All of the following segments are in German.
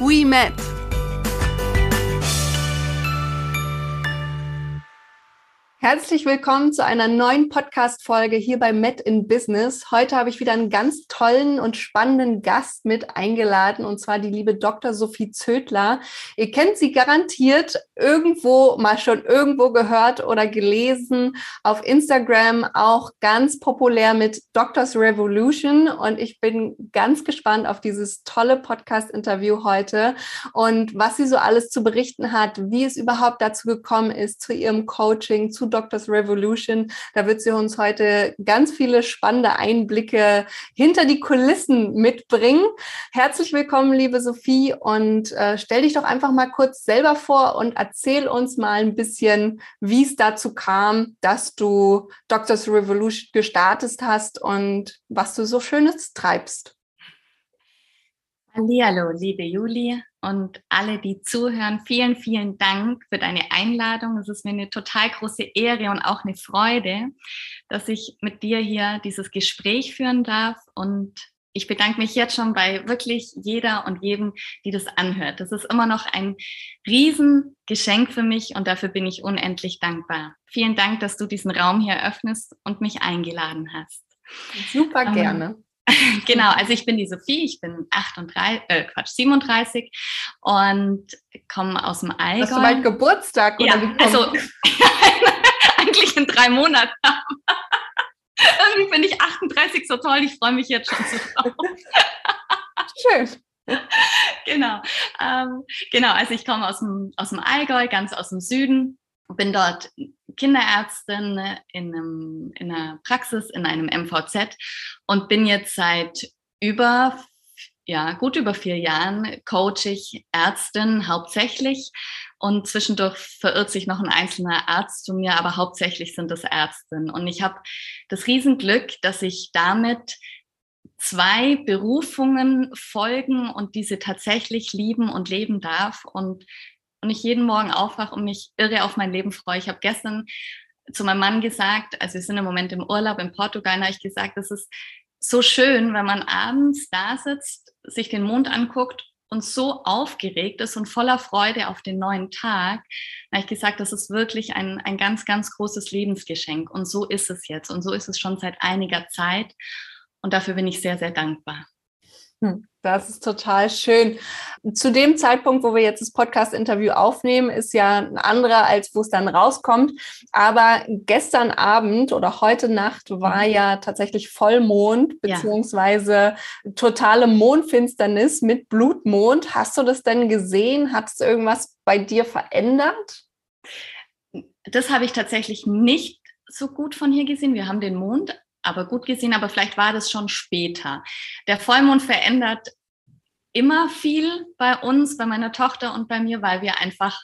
we met. Herzlich willkommen zu einer neuen Podcast-Folge hier bei Met in Business. Heute habe ich wieder einen ganz tollen und spannenden Gast mit eingeladen, und zwar die liebe Dr. Sophie Zödler. Ihr kennt sie garantiert irgendwo, mal schon irgendwo gehört oder gelesen, auf Instagram auch ganz populär mit Doctors Revolution. Und ich bin ganz gespannt auf dieses tolle Podcast-Interview heute und was sie so alles zu berichten hat, wie es überhaupt dazu gekommen ist, zu ihrem Coaching, zu Doctors Revolution. Da wird sie uns heute ganz viele spannende Einblicke hinter die Kulissen mitbringen. Herzlich willkommen, liebe Sophie, und äh, stell dich doch einfach mal kurz selber vor und erzähl uns mal ein bisschen, wie es dazu kam, dass du Doctors Revolution gestartet hast und was du so Schönes treibst. Hallo, liebe Juli und alle, die zuhören. Vielen, vielen Dank für deine Einladung. Es ist mir eine total große Ehre und auch eine Freude, dass ich mit dir hier dieses Gespräch führen darf. Und ich bedanke mich jetzt schon bei wirklich jeder und jedem, die das anhört. Das ist immer noch ein Riesengeschenk für mich und dafür bin ich unendlich dankbar. Vielen Dank, dass du diesen Raum hier öffnest und mich eingeladen hast. Super ähm, gerne. genau, also ich bin die Sophie, ich bin 38, äh, Quatsch, 37 und komme aus dem Allgäu. Hast du bald Geburtstag? Oder ja, also eigentlich in drei Monaten. Irgendwie finde ich 38 so toll, ich freue mich jetzt schon so drauf. Schön. genau, ähm, genau, also ich komme aus dem, aus dem Allgäu, ganz aus dem Süden bin dort Kinderärztin in, einem, in einer Praxis, in einem MVZ und bin jetzt seit über, ja, gut über vier Jahren coach ich Ärztin hauptsächlich und zwischendurch verirrt sich noch ein einzelner Arzt zu mir, aber hauptsächlich sind es Ärztinnen. Und ich habe das Riesenglück, dass ich damit zwei Berufungen folgen und diese tatsächlich lieben und leben darf und und ich jeden Morgen aufwache und mich irre auf mein Leben freue. Ich habe gestern zu meinem Mann gesagt, also wir sind im Moment im Urlaub in Portugal, habe ich gesagt, es ist so schön, wenn man abends da sitzt, sich den Mond anguckt und so aufgeregt ist und voller Freude auf den neuen Tag, da habe ich gesagt, das ist wirklich ein, ein ganz, ganz großes Lebensgeschenk. Und so ist es jetzt. Und so ist es schon seit einiger Zeit. Und dafür bin ich sehr, sehr dankbar. Hm, das ist total schön. Zu dem Zeitpunkt, wo wir jetzt das Podcast-Interview aufnehmen, ist ja ein anderer, als wo es dann rauskommt. Aber gestern Abend oder heute Nacht war mhm. ja tatsächlich Vollmond beziehungsweise totale Mondfinsternis mit Blutmond. Hast du das denn gesehen? Hat es irgendwas bei dir verändert? Das habe ich tatsächlich nicht so gut von hier gesehen. Wir haben den Mond aber gut gesehen, aber vielleicht war das schon später. Der Vollmond verändert immer viel bei uns, bei meiner Tochter und bei mir, weil wir einfach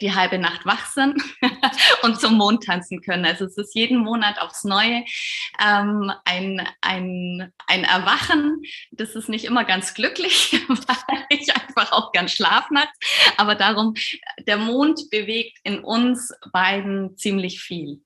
die halbe Nacht wach sind und zum Mond tanzen können. Also es ist jeden Monat aufs Neue ähm, ein, ein, ein Erwachen. Das ist nicht immer ganz glücklich, weil ich einfach auch gern schlafe nachts. Aber darum, der Mond bewegt in uns beiden ziemlich viel.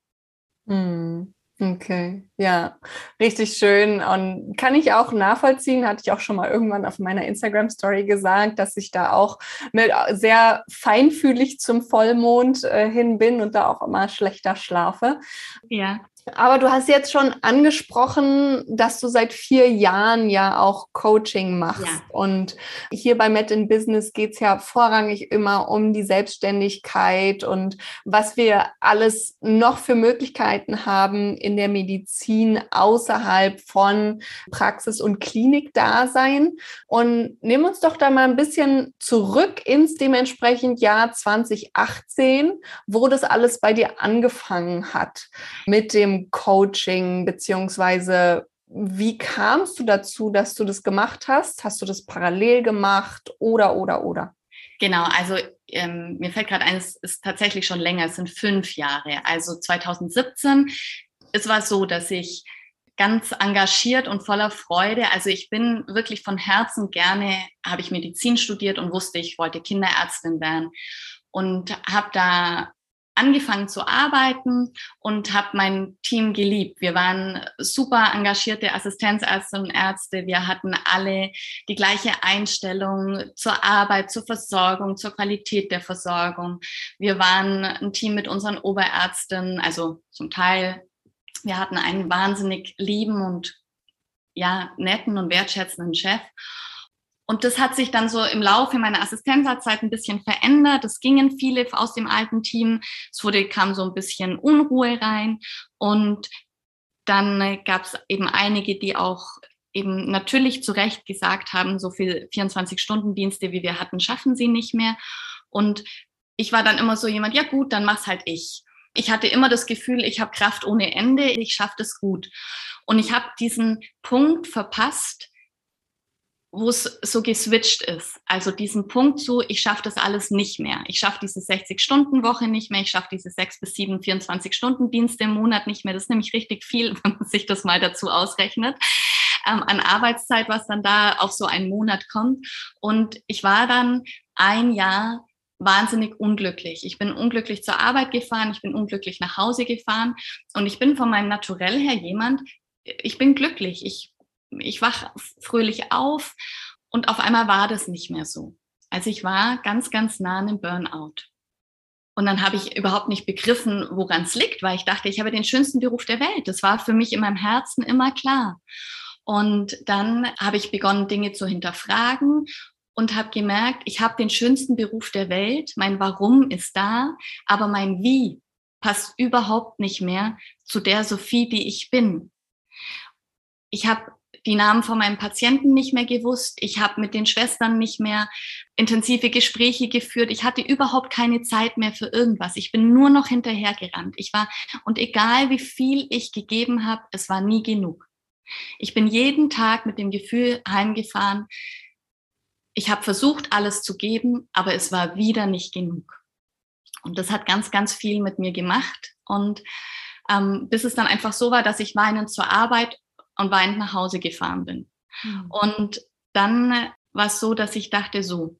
Hm. Okay, ja, richtig schön. Und kann ich auch nachvollziehen, hatte ich auch schon mal irgendwann auf meiner Instagram-Story gesagt, dass ich da auch mit, sehr feinfühlig zum Vollmond äh, hin bin und da auch immer schlechter schlafe. Ja. Aber du hast jetzt schon angesprochen, dass du seit vier Jahren ja auch Coaching machst. Ja. Und hier bei Met in Business geht's ja vorrangig immer um die Selbstständigkeit und was wir alles noch für Möglichkeiten haben in der Medizin außerhalb von Praxis- und Klinikdasein. Und nimm uns doch da mal ein bisschen zurück ins dementsprechend Jahr 2018, wo das alles bei dir angefangen hat mit dem Coaching, beziehungsweise wie kamst du dazu, dass du das gemacht hast? Hast du das parallel gemacht oder, oder, oder? Genau, also ähm, mir fällt gerade ein, es ist tatsächlich schon länger, es sind fünf Jahre. Also 2017, es war so, dass ich ganz engagiert und voller Freude. Also ich bin wirklich von Herzen gerne, habe ich Medizin studiert und wusste, ich wollte Kinderärztin werden und habe da angefangen zu arbeiten und habe mein Team geliebt. Wir waren super engagierte Assistenzärzte und Ärzte. Wir hatten alle die gleiche Einstellung zur Arbeit, zur Versorgung, zur Qualität der Versorgung. Wir waren ein Team mit unseren Oberärzten, also zum Teil wir hatten einen wahnsinnig lieben und ja, netten und wertschätzenden Chef. Und das hat sich dann so im Laufe meiner Assistenzzeit ein bisschen verändert. Es gingen viele aus dem alten Team. Es wurde, kam so ein bisschen Unruhe rein. Und dann gab es eben einige, die auch eben natürlich zu Recht gesagt haben, so viel 24-Stunden-Dienste, wie wir hatten, schaffen sie nicht mehr. Und ich war dann immer so jemand, ja gut, dann mach's halt ich ich hatte immer das Gefühl, ich habe Kraft ohne Ende, ich schaffe das gut. Und ich habe diesen Punkt verpasst, wo es so geswitcht ist. Also diesen Punkt so, ich schaffe das alles nicht mehr. Ich schaffe diese 60-Stunden-Woche nicht mehr. Ich schaffe diese 6 bis 7, 24-Stunden-Dienste im Monat nicht mehr. Das ist nämlich richtig viel, wenn man sich das mal dazu ausrechnet. Ähm, an Arbeitszeit, was dann da auf so einen Monat kommt. Und ich war dann ein Jahr wahnsinnig unglücklich. Ich bin unglücklich zur Arbeit gefahren, ich bin unglücklich nach Hause gefahren und ich bin von meinem Naturell her jemand, ich bin glücklich, ich, ich wach fröhlich auf und auf einmal war das nicht mehr so. Also ich war ganz, ganz nah an einem Burnout. Und dann habe ich überhaupt nicht begriffen, woran es liegt, weil ich dachte, ich habe den schönsten Beruf der Welt. Das war für mich in meinem Herzen immer klar. Und dann habe ich begonnen, Dinge zu hinterfragen und habe gemerkt, ich habe den schönsten Beruf der Welt, mein Warum ist da, aber mein Wie passt überhaupt nicht mehr zu der Sophie, die ich bin. Ich habe die Namen von meinen Patienten nicht mehr gewusst. Ich habe mit den Schwestern nicht mehr intensive Gespräche geführt. Ich hatte überhaupt keine Zeit mehr für irgendwas. Ich bin nur noch hinterhergerannt. Ich war und egal wie viel ich gegeben habe, es war nie genug. Ich bin jeden Tag mit dem Gefühl heimgefahren, ich habe versucht, alles zu geben, aber es war wieder nicht genug. Und das hat ganz, ganz viel mit mir gemacht. Und ähm, bis es dann einfach so war, dass ich weinend zur Arbeit und weinend nach Hause gefahren bin. Mhm. Und dann war es so, dass ich dachte, so,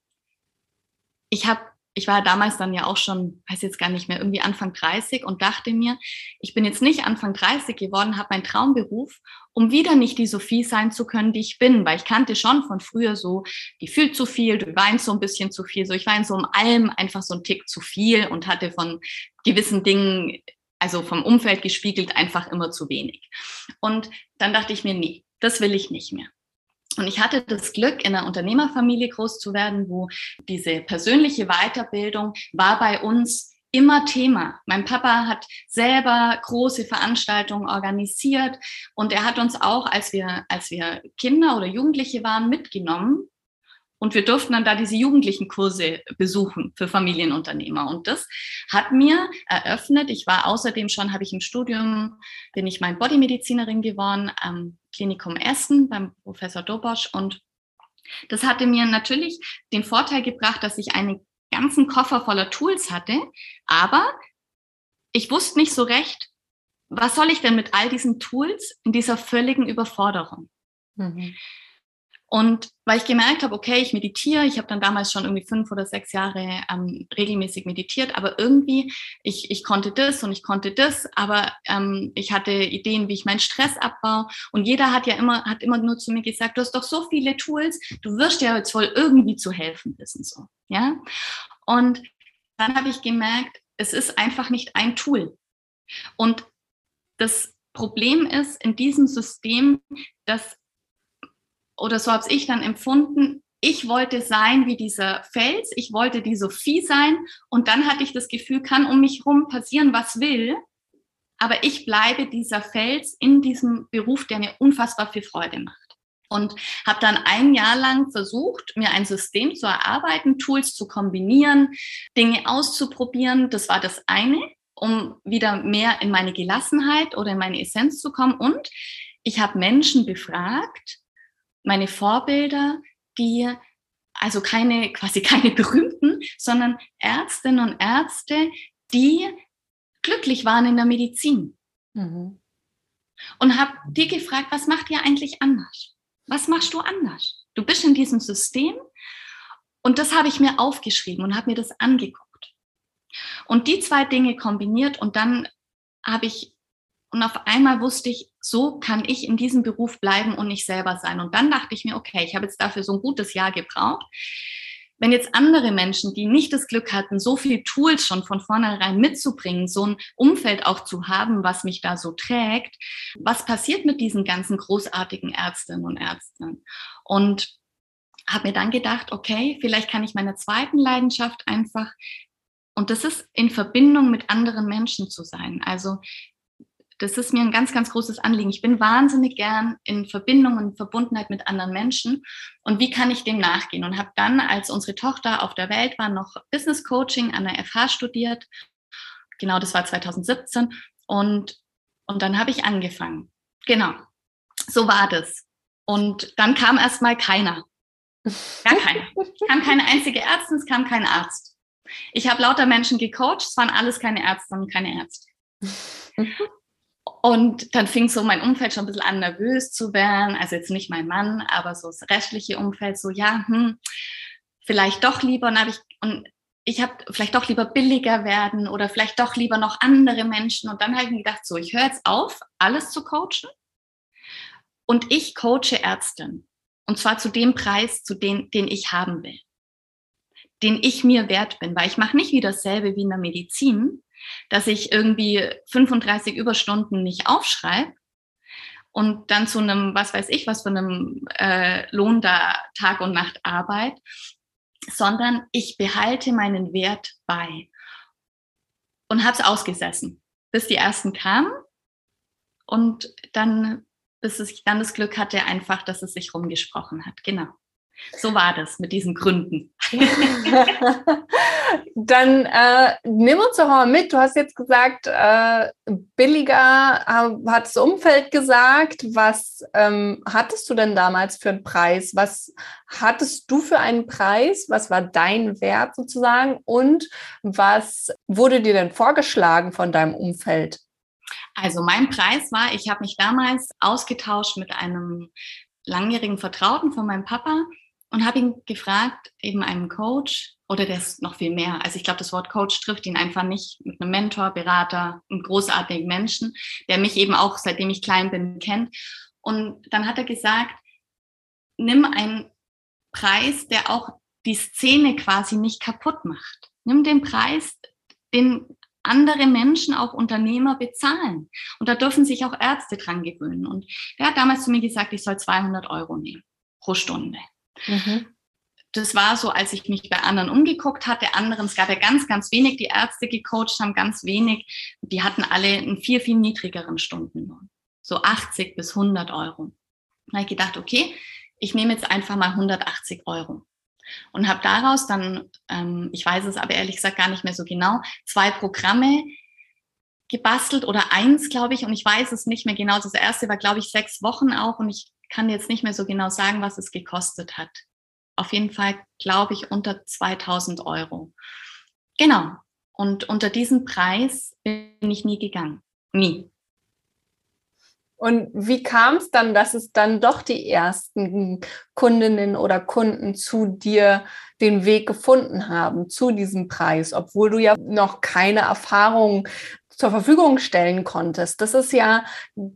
ich habe ich war damals dann ja auch schon, weiß jetzt gar nicht mehr, irgendwie Anfang 30 und dachte mir, ich bin jetzt nicht Anfang 30 geworden, habe meinen Traumberuf, um wieder nicht die Sophie sein zu können, die ich bin, weil ich kannte schon von früher so, die fühlt zu viel, du weinst so ein bisschen zu viel, so ich war in so um allem einfach so ein Tick zu viel und hatte von gewissen Dingen, also vom Umfeld gespiegelt, einfach immer zu wenig. Und dann dachte ich mir, nee, das will ich nicht mehr. Und ich hatte das Glück, in einer Unternehmerfamilie groß zu werden, wo diese persönliche Weiterbildung war bei uns immer Thema. Mein Papa hat selber große Veranstaltungen organisiert und er hat uns auch, als wir, als wir Kinder oder Jugendliche waren, mitgenommen und wir durften dann da diese jugendlichen Kurse besuchen für Familienunternehmer. Und das hat mir eröffnet. Ich war außerdem schon, habe ich im Studium, bin ich mein Bodymedizinerin geworden am Klinikum Essen beim Professor Dobosch. Und das hatte mir natürlich den Vorteil gebracht, dass ich einen ganzen Koffer voller Tools hatte. Aber ich wusste nicht so recht, was soll ich denn mit all diesen Tools in dieser völligen Überforderung? Mhm. Und weil ich gemerkt habe, okay, ich meditiere, ich habe dann damals schon irgendwie fünf oder sechs Jahre ähm, regelmäßig meditiert, aber irgendwie, ich, ich konnte das und ich konnte das, aber ähm, ich hatte Ideen, wie ich meinen Stress abbaue. Und jeder hat ja immer, hat immer nur zu mir gesagt, du hast doch so viele Tools, du wirst ja jetzt wohl irgendwie zu helfen wissen, so. Ja. Und dann habe ich gemerkt, es ist einfach nicht ein Tool. Und das Problem ist in diesem System, dass oder so habe ich dann empfunden, ich wollte sein wie dieser Fels, ich wollte die Sophie sein und dann hatte ich das Gefühl, kann um mich herum passieren, was will, aber ich bleibe dieser Fels in diesem Beruf, der mir unfassbar viel Freude macht. Und habe dann ein Jahr lang versucht, mir ein System zu erarbeiten, Tools zu kombinieren, Dinge auszuprobieren. Das war das eine, um wieder mehr in meine Gelassenheit oder in meine Essenz zu kommen. Und ich habe Menschen befragt, meine Vorbilder, die also keine, quasi keine berühmten, sondern Ärztinnen und Ärzte, die glücklich waren in der Medizin. Mhm. Und habe die gefragt, was macht ihr eigentlich anders? Was machst du anders? Du bist in diesem System und das habe ich mir aufgeschrieben und habe mir das angeguckt. Und die zwei Dinge kombiniert und dann habe ich und auf einmal wusste ich, so kann ich in diesem Beruf bleiben und nicht selber sein. Und dann dachte ich mir, okay, ich habe jetzt dafür so ein gutes Jahr gebraucht. Wenn jetzt andere Menschen, die nicht das Glück hatten, so viel Tools schon von vornherein mitzubringen, so ein Umfeld auch zu haben, was mich da so trägt, was passiert mit diesen ganzen großartigen Ärztinnen und Ärzten? Und habe mir dann gedacht, okay, vielleicht kann ich meiner zweiten Leidenschaft einfach und das ist in Verbindung mit anderen Menschen zu sein. Also das ist mir ein ganz, ganz großes Anliegen. Ich bin wahnsinnig gern in Verbindung und Verbundenheit mit anderen Menschen. Und wie kann ich dem nachgehen? Und habe dann, als unsere Tochter auf der Welt war, noch Business Coaching an der FH studiert. Genau, das war 2017. Und, und dann habe ich angefangen. Genau, so war das. Und dann kam erst mal keiner. Gar keiner. Es kam keine einzige Ärztin, es kam kein Arzt. Ich habe lauter Menschen gecoacht, es waren alles keine Ärzte und keine Ärzte. Und dann fing so mein Umfeld schon ein bisschen an, nervös zu werden. Also jetzt nicht mein Mann, aber so das restliche Umfeld so, ja, hm, vielleicht doch lieber. Und, hab ich, und ich habe vielleicht doch lieber billiger werden oder vielleicht doch lieber noch andere Menschen. Und dann habe ich mir gedacht, so, ich höre jetzt auf, alles zu coachen. Und ich coache Ärztin. Und zwar zu dem Preis, zu den, den ich haben will. Den ich mir wert bin. Weil ich mache nicht wieder dasselbe wie in der Medizin, dass ich irgendwie 35 Überstunden nicht aufschreibe und dann zu einem, was weiß ich, was für einem äh, Lohn da Tag und Nacht Arbeit, sondern ich behalte meinen Wert bei und habe es ausgesessen, bis die ersten kamen und dann, bis ich dann das Glück hatte, einfach, dass es sich rumgesprochen hat. Genau. So war das mit diesen Gründen. Dann äh, nimm uns doch mal mit. Du hast jetzt gesagt, äh, billiger äh, hat das Umfeld gesagt. Was ähm, hattest du denn damals für einen Preis? Was hattest du für einen Preis? Was war dein Wert sozusagen? Und was wurde dir denn vorgeschlagen von deinem Umfeld? Also mein Preis war, ich habe mich damals ausgetauscht mit einem langjährigen Vertrauten von meinem Papa und habe ihn gefragt, eben einen Coach oder der ist noch viel mehr. Also ich glaube, das Wort Coach trifft ihn einfach nicht mit einem Mentor, Berater, einem großartigen Menschen, der mich eben auch seitdem ich klein bin kennt. Und dann hat er gesagt, nimm einen Preis, der auch die Szene quasi nicht kaputt macht. Nimm den Preis, den andere Menschen, auch Unternehmer bezahlen. Und da dürfen sich auch Ärzte dran gewöhnen. Und er hat damals zu mir gesagt, ich soll 200 Euro nehmen pro Stunde. Mhm. Das war so, als ich mich bei anderen umgeguckt hatte. Anderen, es gab ja ganz, ganz wenig, die Ärzte gecoacht haben, ganz wenig. Die hatten alle einen viel, viel niedrigeren Stundenlohn. So 80 bis 100 Euro. Da habe ich gedacht, okay, ich nehme jetzt einfach mal 180 Euro. Und habe daraus dann, ähm, ich weiß es aber ehrlich gesagt gar nicht mehr so genau, zwei Programme gebastelt oder eins, glaube ich, und ich weiß es nicht mehr genau. Das erste war, glaube ich, sechs Wochen auch und ich kann jetzt nicht mehr so genau sagen, was es gekostet hat. Auf jeden Fall, glaube ich, unter 2000 Euro. Genau. Und unter diesen Preis bin ich nie gegangen. Nie. Und wie kam es dann, dass es dann doch die ersten Kundinnen oder Kunden zu dir den Weg gefunden haben, zu diesem Preis, obwohl du ja noch keine Erfahrung zur Verfügung stellen konntest. Das ist ja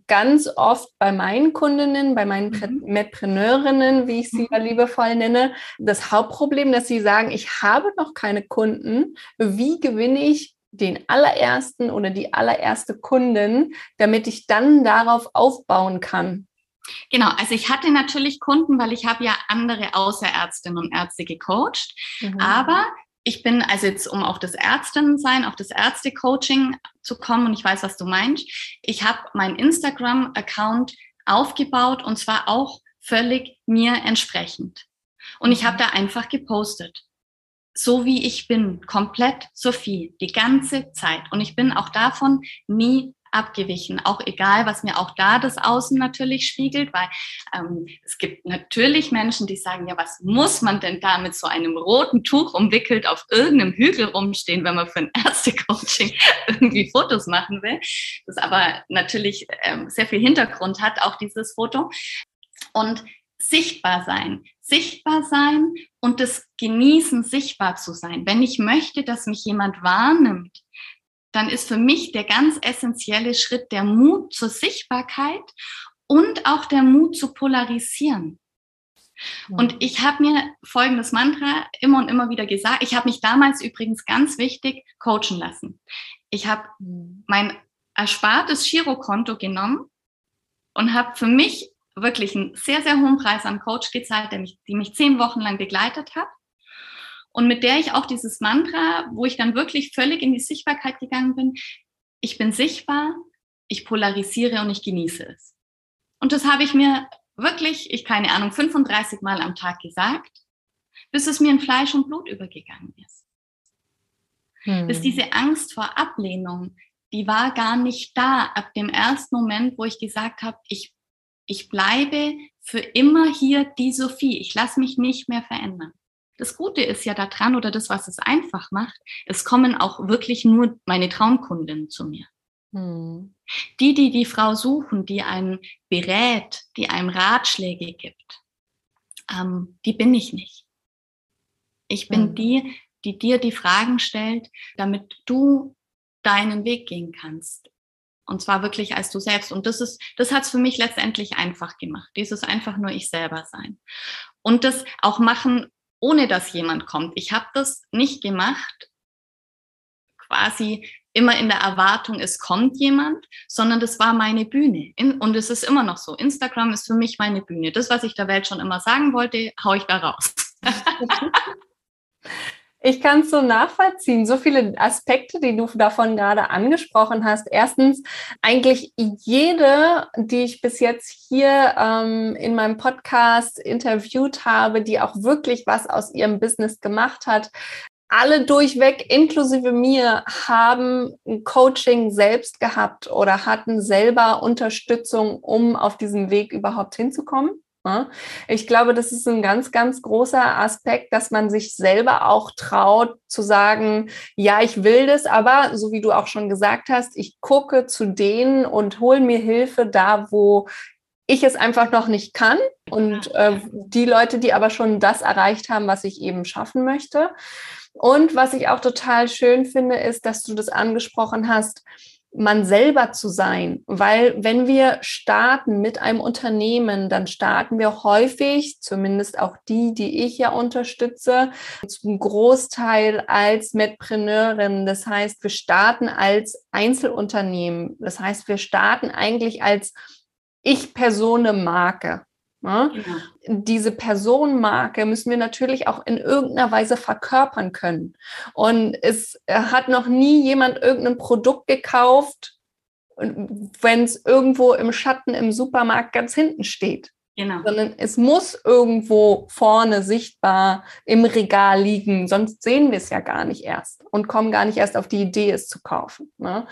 ganz oft bei meinen Kundinnen, bei meinen mhm. Medpreneurinnen, wie ich sie mhm. ja liebevoll nenne, das Hauptproblem, dass sie sagen, ich habe noch keine Kunden. Wie gewinne ich den allerersten oder die allererste Kundin, damit ich dann darauf aufbauen kann? Genau, also ich hatte natürlich Kunden, weil ich habe ja andere Außerärztinnen und Ärzte gecoacht, mhm. aber ich bin also jetzt, um auf das Ärztinnensein, auf das Ärzte-Coaching zu kommen, und ich weiß, was du meinst, ich habe meinen Instagram-Account aufgebaut und zwar auch völlig mir entsprechend. Und ich habe mhm. da einfach gepostet. So wie ich bin, komplett Sophie, die ganze Zeit. Und ich bin auch davon nie abgewichen, auch egal, was mir auch da das Außen natürlich spiegelt, weil ähm, es gibt natürlich Menschen, die sagen, ja, was muss man denn da mit so einem roten Tuch umwickelt auf irgendeinem Hügel rumstehen, wenn man für ein Ärzte-Coaching irgendwie Fotos machen will. Das aber natürlich ähm, sehr viel Hintergrund hat, auch dieses Foto. Und sichtbar sein, sichtbar sein und das Genießen, sichtbar zu sein. Wenn ich möchte, dass mich jemand wahrnimmt, dann ist für mich der ganz essentielle Schritt der Mut zur Sichtbarkeit und auch der Mut zu polarisieren. Und ich habe mir folgendes Mantra immer und immer wieder gesagt. Ich habe mich damals übrigens ganz wichtig coachen lassen. Ich habe mhm. mein erspartes Girokonto genommen und habe für mich wirklich einen sehr, sehr hohen Preis an Coach gezahlt, der mich, die mich zehn Wochen lang begleitet hat. Und mit der ich auch dieses Mantra, wo ich dann wirklich völlig in die Sichtbarkeit gegangen bin, ich bin sichtbar, ich polarisiere und ich genieße es. Und das habe ich mir wirklich, ich keine Ahnung, 35 Mal am Tag gesagt, bis es mir in Fleisch und Blut übergegangen ist. Hm. Bis diese Angst vor Ablehnung, die war gar nicht da ab dem ersten Moment, wo ich gesagt habe, ich ich bleibe für immer hier die Sophie. Ich lasse mich nicht mehr verändern. Das Gute ist ja daran oder das, was es einfach macht, es kommen auch wirklich nur meine Traumkundinnen zu mir. Hm. Die, die die Frau suchen, die einen berät, die einem Ratschläge gibt, ähm, die bin ich nicht. Ich bin hm. die, die dir die Fragen stellt, damit du deinen Weg gehen kannst. Und zwar wirklich als du selbst. Und das ist, das hat es für mich letztendlich einfach gemacht. Dieses einfach nur ich selber sein. Und das auch machen, ohne dass jemand kommt. Ich habe das nicht gemacht, quasi immer in der Erwartung, es kommt jemand, sondern das war meine Bühne. Und es ist immer noch so. Instagram ist für mich meine Bühne. Das, was ich der Welt schon immer sagen wollte, haue ich da raus. Ich kann es so nachvollziehen. So viele Aspekte, die du davon gerade angesprochen hast. Erstens, eigentlich jede, die ich bis jetzt hier ähm, in meinem Podcast interviewt habe, die auch wirklich was aus ihrem Business gemacht hat, alle durchweg, inklusive mir, haben Coaching selbst gehabt oder hatten selber Unterstützung, um auf diesem Weg überhaupt hinzukommen. Ne? Ich glaube, das ist ein ganz, ganz großer Aspekt, dass man sich selber auch traut zu sagen, ja, ich will das, aber so wie du auch schon gesagt hast, ich gucke zu denen und hole mir Hilfe da, wo ich es einfach noch nicht kann und äh, die Leute, die aber schon das erreicht haben, was ich eben schaffen möchte. Und was ich auch total schön finde, ist, dass du das angesprochen hast, man selber zu sein. Weil wenn wir starten mit einem Unternehmen, dann starten wir häufig, zumindest auch die, die ich ja unterstütze, zum Großteil als Medpreneurin. Das heißt, wir starten als Einzelunternehmen. Das heißt, wir starten eigentlich als Ich-Persone-Marke. Ja? Genau. Diese Personenmarke müssen wir natürlich auch in irgendeiner Weise verkörpern können. Und es hat noch nie jemand irgendein Produkt gekauft, wenn es irgendwo im Schatten im Supermarkt ganz hinten steht. Genau. Sondern es muss irgendwo vorne sichtbar im Regal liegen, sonst sehen wir es ja gar nicht erst und kommen gar nicht erst auf die Idee, es zu kaufen. Ne?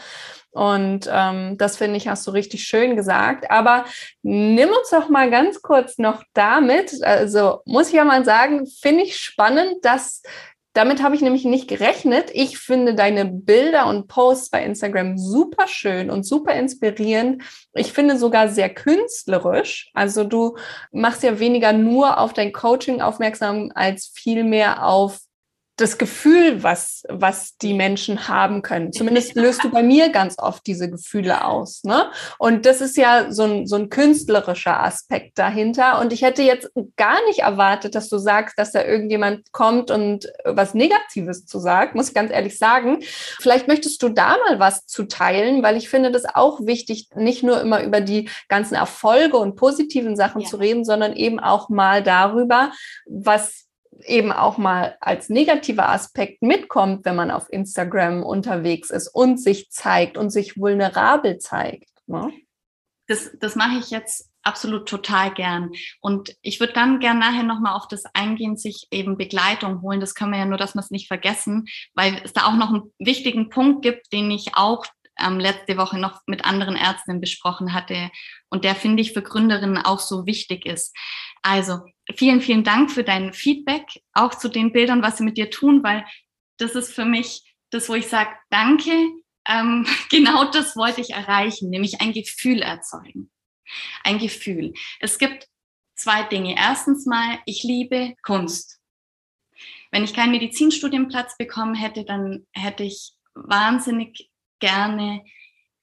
Und ähm, das finde ich, hast du richtig schön gesagt. Aber nimm uns doch mal ganz kurz noch damit. Also muss ich ja mal sagen, finde ich spannend, dass damit habe ich nämlich nicht gerechnet. Ich finde deine Bilder und Posts bei Instagram super schön und super inspirierend. Ich finde sogar sehr künstlerisch. Also du machst ja weniger nur auf dein Coaching aufmerksam als vielmehr auf das Gefühl, was, was die Menschen haben können. Zumindest löst du bei mir ganz oft diese Gefühle aus. Ne? Und das ist ja so ein, so ein künstlerischer Aspekt dahinter. Und ich hätte jetzt gar nicht erwartet, dass du sagst, dass da irgendjemand kommt und was Negatives zu sagt, muss ich ganz ehrlich sagen. Vielleicht möchtest du da mal was zu teilen, weil ich finde das auch wichtig, nicht nur immer über die ganzen Erfolge und positiven Sachen ja. zu reden, sondern eben auch mal darüber, was eben auch mal als negativer Aspekt mitkommt, wenn man auf Instagram unterwegs ist und sich zeigt und sich vulnerabel zeigt. Ne? Das, das mache ich jetzt absolut total gern. Und ich würde dann gern nachher nochmal auf das eingehen, sich eben Begleitung holen. Das können wir ja nur, dass wir es nicht vergessen, weil es da auch noch einen wichtigen Punkt gibt, den ich auch ähm, letzte Woche noch mit anderen Ärztinnen besprochen hatte und der, finde ich, für Gründerinnen auch so wichtig ist. Also vielen, vielen Dank für dein Feedback, auch zu den Bildern, was sie mit dir tun, weil das ist für mich das, wo ich sage, danke, ähm, genau das wollte ich erreichen, nämlich ein Gefühl erzeugen. Ein Gefühl. Es gibt zwei Dinge. Erstens mal, ich liebe Kunst. Wenn ich keinen Medizinstudienplatz bekommen hätte, dann hätte ich wahnsinnig gerne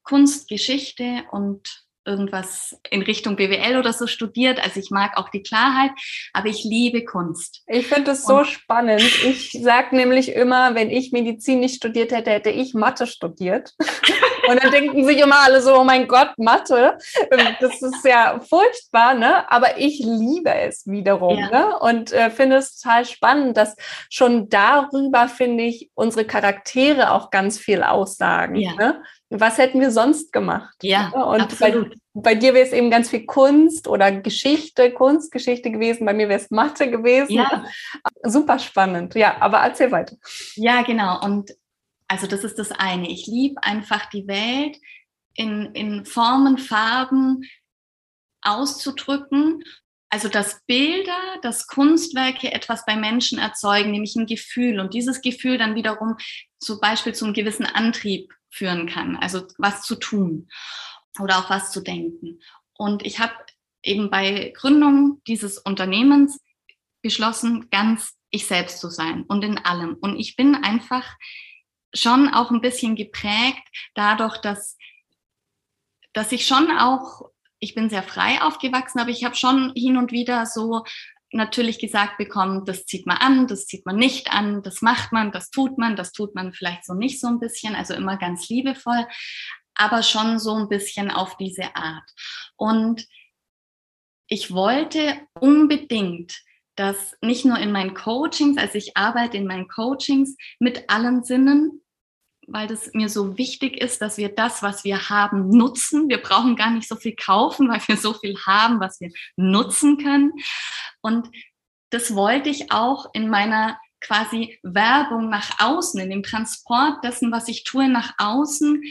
Kunst, Geschichte und irgendwas in Richtung BWL oder so studiert. Also ich mag auch die Klarheit, aber ich liebe Kunst. Ich finde es so spannend. Ich sage nämlich immer, wenn ich Medizin nicht studiert hätte, hätte ich Mathe studiert. Und dann denken sich immer alle so, oh mein Gott, Mathe, das ist ja furchtbar, ne? Aber ich liebe es wiederum, ja. ne? Und äh, finde es total spannend, dass schon darüber, finde ich, unsere Charaktere auch ganz viel aussagen. Ja. Ne? Was hätten wir sonst gemacht? Ja, ne? und absolut. Bei, bei dir wäre es eben ganz viel Kunst oder Geschichte, Kunstgeschichte gewesen. Bei mir wäre es Mathe gewesen. Ja. Super spannend. Ja, aber erzähl weiter. Ja, genau. Und also das ist das eine. Ich liebe einfach die Welt in, in Formen, Farben auszudrücken. Also dass Bilder, dass Kunstwerke etwas bei Menschen erzeugen, nämlich ein Gefühl und dieses Gefühl dann wiederum zum Beispiel zum gewissen Antrieb führen kann, also was zu tun oder auch was zu denken. Und ich habe eben bei Gründung dieses Unternehmens beschlossen, ganz ich selbst zu sein und in allem. Und ich bin einfach schon auch ein bisschen geprägt dadurch, dass, dass ich schon auch, ich bin sehr frei aufgewachsen, aber ich habe schon hin und wieder so natürlich gesagt bekommen, das zieht man an, das zieht man nicht an, das macht man, das tut man, das tut man vielleicht so nicht so ein bisschen, also immer ganz liebevoll, aber schon so ein bisschen auf diese Art. Und ich wollte unbedingt dass nicht nur in meinen Coachings, also ich arbeite in meinen Coachings mit allen Sinnen, weil das mir so wichtig ist, dass wir das, was wir haben, nutzen. Wir brauchen gar nicht so viel kaufen, weil wir so viel haben, was wir nutzen können. Und das wollte ich auch in meiner quasi Werbung nach außen, in dem Transport dessen, was ich tue, nach außen,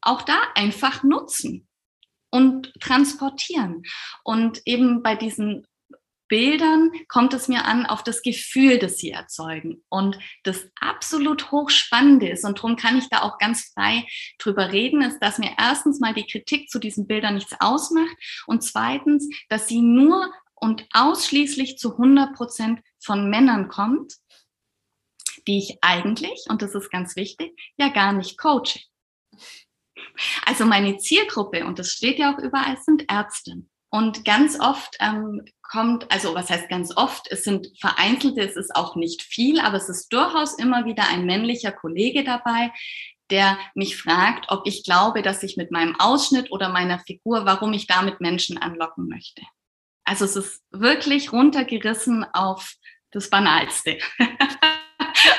auch da einfach nutzen und transportieren. Und eben bei diesen Bildern kommt es mir an auf das Gefühl, das sie erzeugen. Und das absolut hochspannende ist, und darum kann ich da auch ganz frei drüber reden, ist, dass mir erstens mal die Kritik zu diesen Bildern nichts ausmacht und zweitens, dass sie nur und ausschließlich zu 100 Prozent von Männern kommt, die ich eigentlich, und das ist ganz wichtig, ja gar nicht coache. Also meine Zielgruppe, und das steht ja auch überall, sind Ärzte. Und ganz oft ähm, kommt, also was heißt ganz oft, es sind vereinzelte, es ist auch nicht viel, aber es ist durchaus immer wieder ein männlicher Kollege dabei, der mich fragt, ob ich glaube, dass ich mit meinem Ausschnitt oder meiner Figur, warum ich damit Menschen anlocken möchte. Also es ist wirklich runtergerissen auf das Banalste.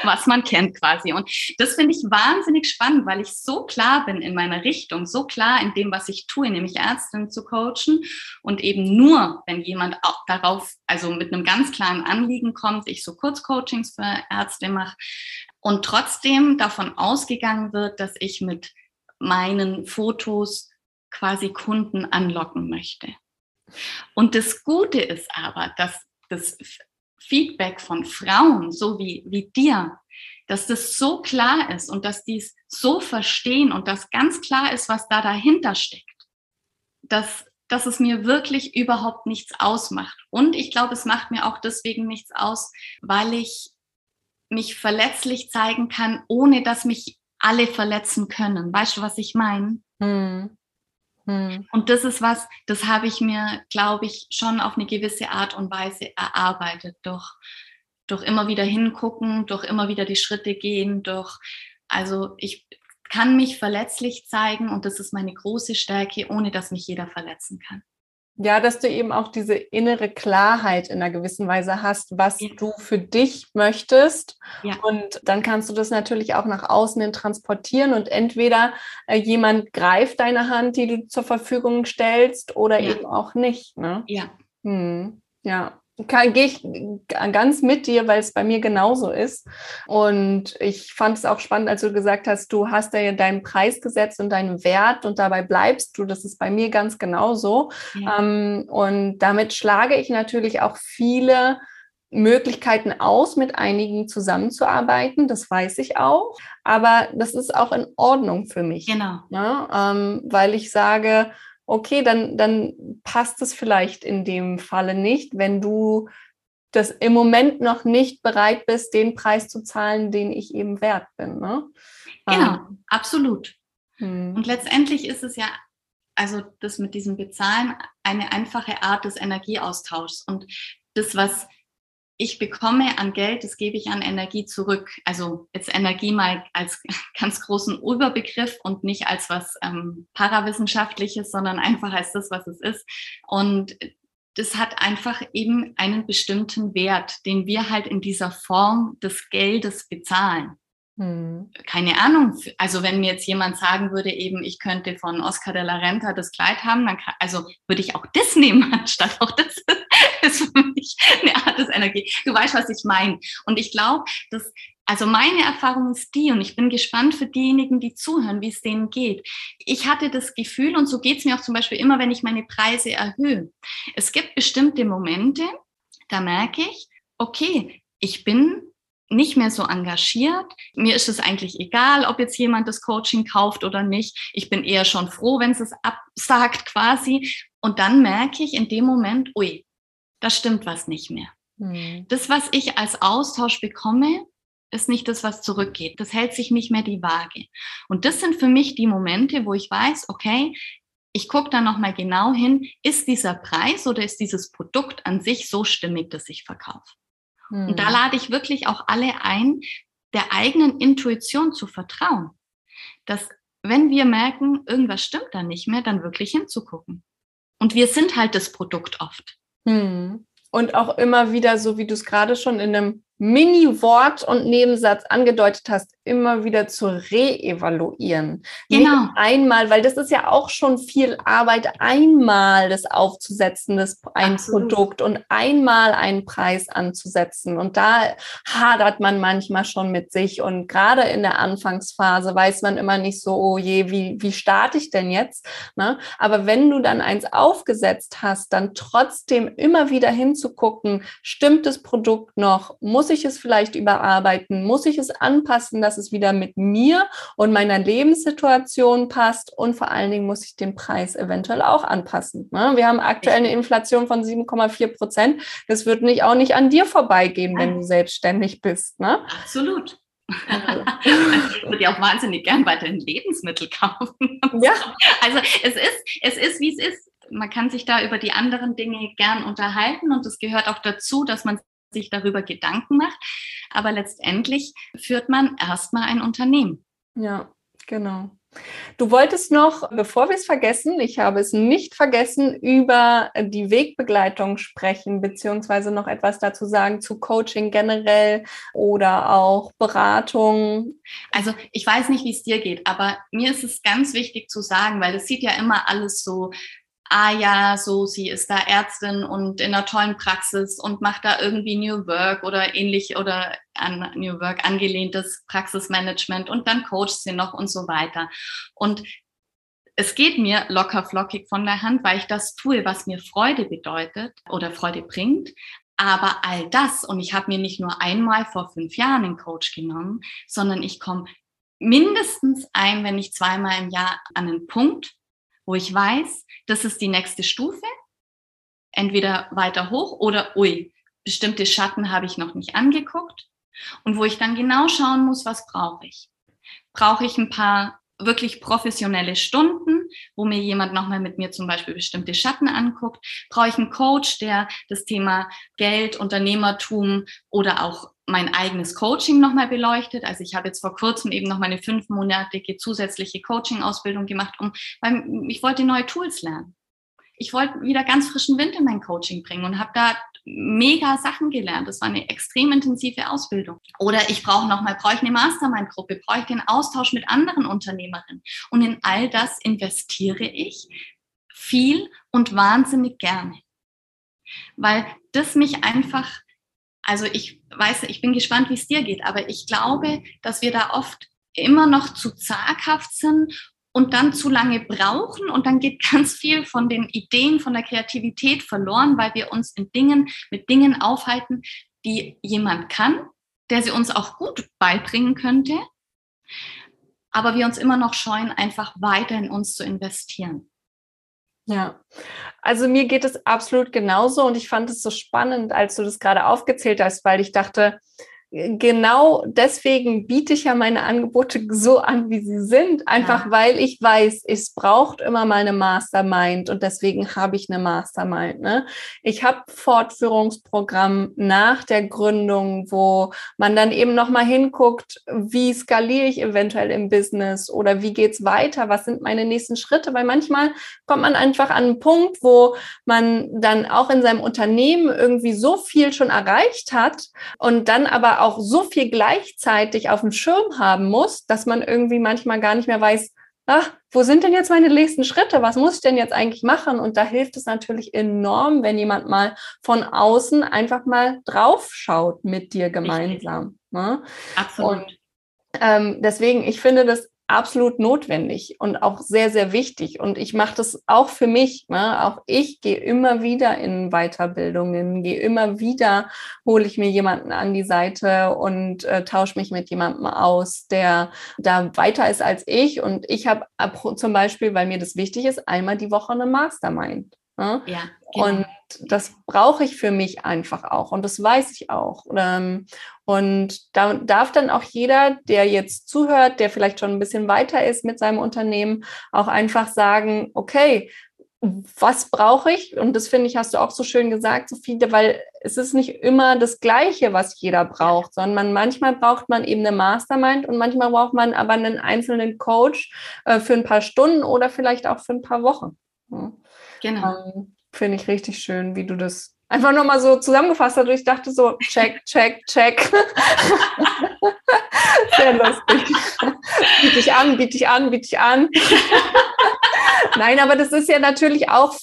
was man kennt quasi. Und das finde ich wahnsinnig spannend, weil ich so klar bin in meiner Richtung, so klar in dem, was ich tue, nämlich Ärztin zu coachen und eben nur, wenn jemand auch darauf, also mit einem ganz klaren Anliegen kommt, ich so Kurzcoachings für Ärzte mache und trotzdem davon ausgegangen wird, dass ich mit meinen Fotos quasi Kunden anlocken möchte. Und das Gute ist aber, dass das Feedback von Frauen, so wie, wie dir, dass das so klar ist und dass die es so verstehen und dass ganz klar ist, was da dahinter steckt, dass, dass es mir wirklich überhaupt nichts ausmacht. Und ich glaube, es macht mir auch deswegen nichts aus, weil ich mich verletzlich zeigen kann, ohne dass mich alle verletzen können. Weißt du, was ich meine? Hm. Hm. Und das ist was, das habe ich mir, glaube ich, schon auf eine gewisse Art und Weise erarbeitet, durch, durch immer wieder hingucken, durch immer wieder die Schritte gehen, durch, also ich kann mich verletzlich zeigen und das ist meine große Stärke, ohne dass mich jeder verletzen kann. Ja, dass du eben auch diese innere Klarheit in einer gewissen Weise hast, was ja. du für dich möchtest. Ja. Und dann kannst du das natürlich auch nach außen hin transportieren und entweder äh, jemand greift deine Hand, die du zur Verfügung stellst, oder ja. eben auch nicht. Ne? Ja. Hm. Ja. Gehe ich ganz mit dir, weil es bei mir genauso ist. Und ich fand es auch spannend, als du gesagt hast, du hast ja deinen Preis gesetzt und deinen Wert und dabei bleibst du. Das ist bei mir ganz genauso. Ja. Ähm, und damit schlage ich natürlich auch viele Möglichkeiten aus, mit einigen zusammenzuarbeiten. Das weiß ich auch. Aber das ist auch in Ordnung für mich. Genau. Ne? Ähm, weil ich sage, okay, dann, dann passt es vielleicht in dem Falle nicht, wenn du das im Moment noch nicht bereit bist, den Preis zu zahlen, den ich eben wert bin. Ne? Genau, ähm. absolut. Hm. Und letztendlich ist es ja, also das mit diesem Bezahlen, eine einfache Art des Energieaustauschs. Und das, was ich bekomme an Geld, das gebe ich an Energie zurück. Also jetzt Energie mal als ganz großen Überbegriff und nicht als was ähm, Parawissenschaftliches, sondern einfach als das, was es ist. Und das hat einfach eben einen bestimmten Wert, den wir halt in dieser Form des Geldes bezahlen. Hm. Keine Ahnung. Also wenn mir jetzt jemand sagen würde, eben ich könnte von Oscar de la Renta das Kleid haben, dann kann, also würde ich auch das nehmen, anstatt auch das ist für mich eine Art des Energie. Du weißt, was ich meine. Und ich glaube, dass also meine Erfahrung ist die, und ich bin gespannt für diejenigen, die zuhören, wie es denen geht. Ich hatte das Gefühl, und so geht es mir auch zum Beispiel immer, wenn ich meine Preise erhöhe. Es gibt bestimmte Momente, da merke ich, okay, ich bin nicht mehr so engagiert. Mir ist es eigentlich egal, ob jetzt jemand das Coaching kauft oder nicht. Ich bin eher schon froh, wenn es absagt quasi. Und dann merke ich in dem Moment, ui, da stimmt was nicht mehr. Mhm. Das, was ich als Austausch bekomme, ist nicht das, was zurückgeht. Das hält sich nicht mehr die Waage. Und das sind für mich die Momente, wo ich weiß, okay, ich gucke da nochmal genau hin, ist dieser Preis oder ist dieses Produkt an sich so stimmig, dass ich verkaufe? Mhm. Und da hm. lade ich wirklich auch alle ein, der eigenen Intuition zu vertrauen. Dass wenn wir merken, irgendwas stimmt da nicht mehr, dann wirklich hinzugucken. Und wir sind halt das Produkt oft. Hm. Und auch immer wieder, so wie du es gerade schon in einem Mini-Wort und Nebensatz angedeutet hast, immer wieder zu reevaluieren. Genau. Nicht einmal, weil das ist ja auch schon viel Arbeit, einmal das aufzusetzen, das ein Absolut. Produkt und einmal einen Preis anzusetzen. Und da hadert man manchmal schon mit sich. Und gerade in der Anfangsphase weiß man immer nicht so, oh je, wie, wie starte ich denn jetzt? Ne? Aber wenn du dann eins aufgesetzt hast, dann trotzdem immer wieder hinzugucken, stimmt das Produkt noch? Muss ich es vielleicht überarbeiten? Muss ich es anpassen, dass es wieder mit mir und meiner Lebenssituation passt? Und vor allen Dingen muss ich den Preis eventuell auch anpassen. Ne? Wir haben aktuell eine Inflation von 7,4 Prozent. Das wird nicht auch nicht an dir vorbeigehen, wenn du selbstständig bist. Ne? Absolut. Also, ich würde ja auch wahnsinnig gern weiterhin Lebensmittel kaufen. Ja. Also es ist, es ist, wie es ist. Man kann sich da über die anderen Dinge gern unterhalten und es gehört auch dazu, dass man sich darüber Gedanken macht. Aber letztendlich führt man erstmal ein Unternehmen. Ja, genau. Du wolltest noch, bevor wir es vergessen, ich habe es nicht vergessen, über die Wegbegleitung sprechen, beziehungsweise noch etwas dazu sagen zu Coaching generell oder auch Beratung. Also ich weiß nicht, wie es dir geht, aber mir ist es ganz wichtig zu sagen, weil es sieht ja immer alles so ah ja, so, sie ist da Ärztin und in einer tollen Praxis und macht da irgendwie New Work oder ähnlich oder an New Work angelehntes Praxismanagement und dann coacht sie noch und so weiter. Und es geht mir locker flockig von der Hand, weil ich das tue, was mir Freude bedeutet oder Freude bringt. Aber all das, und ich habe mir nicht nur einmal vor fünf Jahren einen Coach genommen, sondern ich komme mindestens ein, wenn nicht zweimal im Jahr an einen Punkt, wo ich weiß, das ist die nächste Stufe, entweder weiter hoch oder, ui, bestimmte Schatten habe ich noch nicht angeguckt und wo ich dann genau schauen muss, was brauche ich. Brauche ich ein paar wirklich professionelle Stunden, wo mir jemand nochmal mit mir zum Beispiel bestimmte Schatten anguckt? Brauche ich einen Coach, der das Thema Geld, Unternehmertum oder auch mein eigenes Coaching nochmal beleuchtet. Also ich habe jetzt vor kurzem eben noch meine fünfmonatige zusätzliche Coaching-Ausbildung gemacht, um, weil ich wollte neue Tools lernen. Ich wollte wieder ganz frischen Wind in mein Coaching bringen und habe da mega Sachen gelernt. Das war eine extrem intensive Ausbildung. Oder ich brauche nochmal, brauche ich eine Mastermind-Gruppe, brauche ich den Austausch mit anderen Unternehmerinnen. Und in all das investiere ich viel und wahnsinnig gerne. weil das mich einfach, also ich weiß, ich bin gespannt, wie es dir geht, aber ich glaube, dass wir da oft immer noch zu zaghaft sind und dann zu lange brauchen und dann geht ganz viel von den Ideen, von der Kreativität verloren, weil wir uns in Dingen, mit Dingen aufhalten, die jemand kann, der sie uns auch gut beibringen könnte, aber wir uns immer noch scheuen, einfach weiter in uns zu investieren. Ja, also mir geht es absolut genauso und ich fand es so spannend, als du das gerade aufgezählt hast, weil ich dachte, genau deswegen biete ich ja meine Angebote so an, wie sie sind. Einfach ja. weil ich weiß, es braucht immer mal eine Mastermind und deswegen habe ich eine Mastermind. Ne? Ich habe Fortführungsprogramm nach der Gründung, wo man dann eben nochmal hinguckt, wie skaliere ich eventuell im Business oder wie geht's weiter? Was sind meine nächsten Schritte? Weil manchmal kommt man einfach an einen Punkt, wo man dann auch in seinem Unternehmen irgendwie so viel schon erreicht hat und dann aber auch so viel gleichzeitig auf dem Schirm haben muss, dass man irgendwie manchmal gar nicht mehr weiß, ach, wo sind denn jetzt meine nächsten Schritte? Was muss ich denn jetzt eigentlich machen? Und da hilft es natürlich enorm, wenn jemand mal von außen einfach mal draufschaut mit dir gemeinsam. Ne? Absolut. Und ähm, deswegen, ich finde das absolut notwendig und auch sehr, sehr wichtig. Und ich mache das auch für mich. Ne? Auch ich gehe immer wieder in Weiterbildungen, gehe immer wieder, hole ich mir jemanden an die Seite und äh, tausche mich mit jemandem aus, der da weiter ist als ich. Und ich habe zum Beispiel, weil mir das wichtig ist, einmal die Woche eine Mastermind. Ne? Ja, genau. Und das brauche ich für mich einfach auch und das weiß ich auch. Ähm, und da darf dann auch jeder, der jetzt zuhört, der vielleicht schon ein bisschen weiter ist mit seinem Unternehmen, auch einfach sagen, okay, was brauche ich? Und das finde ich, hast du auch so schön gesagt, Sophie, weil es ist nicht immer das Gleiche, was jeder braucht, sondern man, manchmal braucht man eben eine Mastermind und manchmal braucht man aber einen einzelnen Coach äh, für ein paar Stunden oder vielleicht auch für ein paar Wochen. Ja. Genau. Ähm, Finde ich richtig schön, wie du das einfach nochmal so zusammengefasst hast. Ich dachte so, check, check, check. Sehr lustig. biete ich an, biete ich an, biete ich an. Nein, aber das ist ja natürlich auch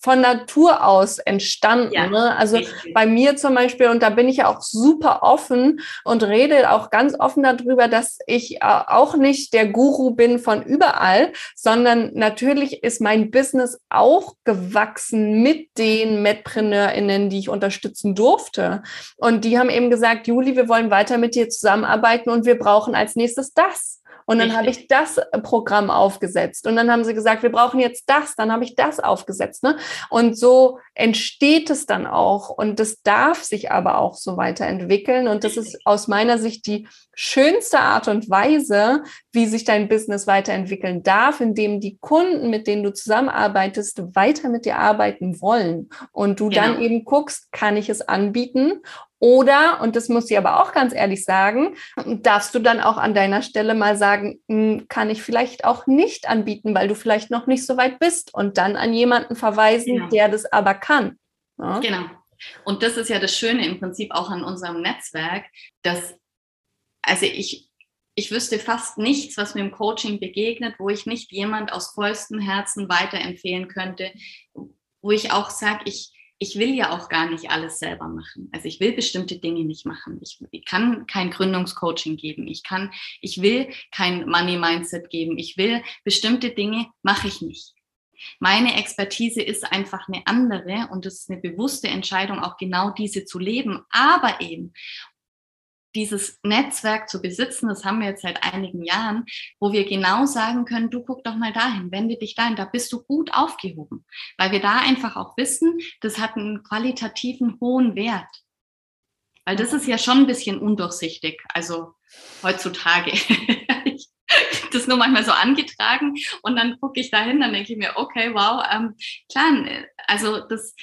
von Natur aus entstanden. Ja, ne? Also richtig. bei mir zum Beispiel, und da bin ich ja auch super offen und rede auch ganz offen darüber, dass ich äh, auch nicht der Guru bin von überall, sondern natürlich ist mein Business auch gewachsen mit den MedpreneurInnen, die ich unterstützen durfte. Und die haben eben gesagt, Juli, wir wollen weiter mit dir zusammenarbeiten und wir brauchen als nächstes das. Und dann habe ich das äh, Programm aufgesetzt. Und dann haben sie gesagt, wir brauchen jetzt das. Dann habe ich das aufgesetzt. Ne? Und so entsteht es dann auch. Und das darf sich aber auch so weiterentwickeln. Und das ist aus meiner Sicht die schönste Art und Weise, wie sich dein Business weiterentwickeln darf, indem die Kunden, mit denen du zusammenarbeitest, weiter mit dir arbeiten wollen. Und du genau. dann eben guckst, kann ich es anbieten oder, und das muss ich aber auch ganz ehrlich sagen, darfst du dann auch an deiner Stelle mal sagen, hm, kann ich vielleicht auch nicht anbieten, weil du vielleicht noch nicht so weit bist und dann an jemanden verweisen, genau. der das aber kann. Ja? Genau. Und das ist ja das Schöne im Prinzip auch an unserem Netzwerk, dass, also ich, ich wüsste fast nichts, was mir im Coaching begegnet, wo ich nicht jemand aus vollstem Herzen weiterempfehlen könnte, wo ich auch sage, ich, ich will ja auch gar nicht alles selber machen. Also ich will bestimmte Dinge nicht machen. Ich, ich, kann kein Gründungscoaching geben. Ich kann, ich will kein Money Mindset geben. Ich will bestimmte Dinge mache ich nicht. Meine Expertise ist einfach eine andere und es ist eine bewusste Entscheidung, auch genau diese zu leben. Aber eben, dieses Netzwerk zu besitzen, das haben wir jetzt seit einigen Jahren, wo wir genau sagen können, du guck doch mal dahin, wende dich dahin, da bist du gut aufgehoben, weil wir da einfach auch wissen, das hat einen qualitativen hohen Wert. Weil das ist ja schon ein bisschen undurchsichtig, also heutzutage. das nur manchmal so angetragen und dann gucke ich dahin, dann denke ich mir, okay, wow, ähm, klar, also das,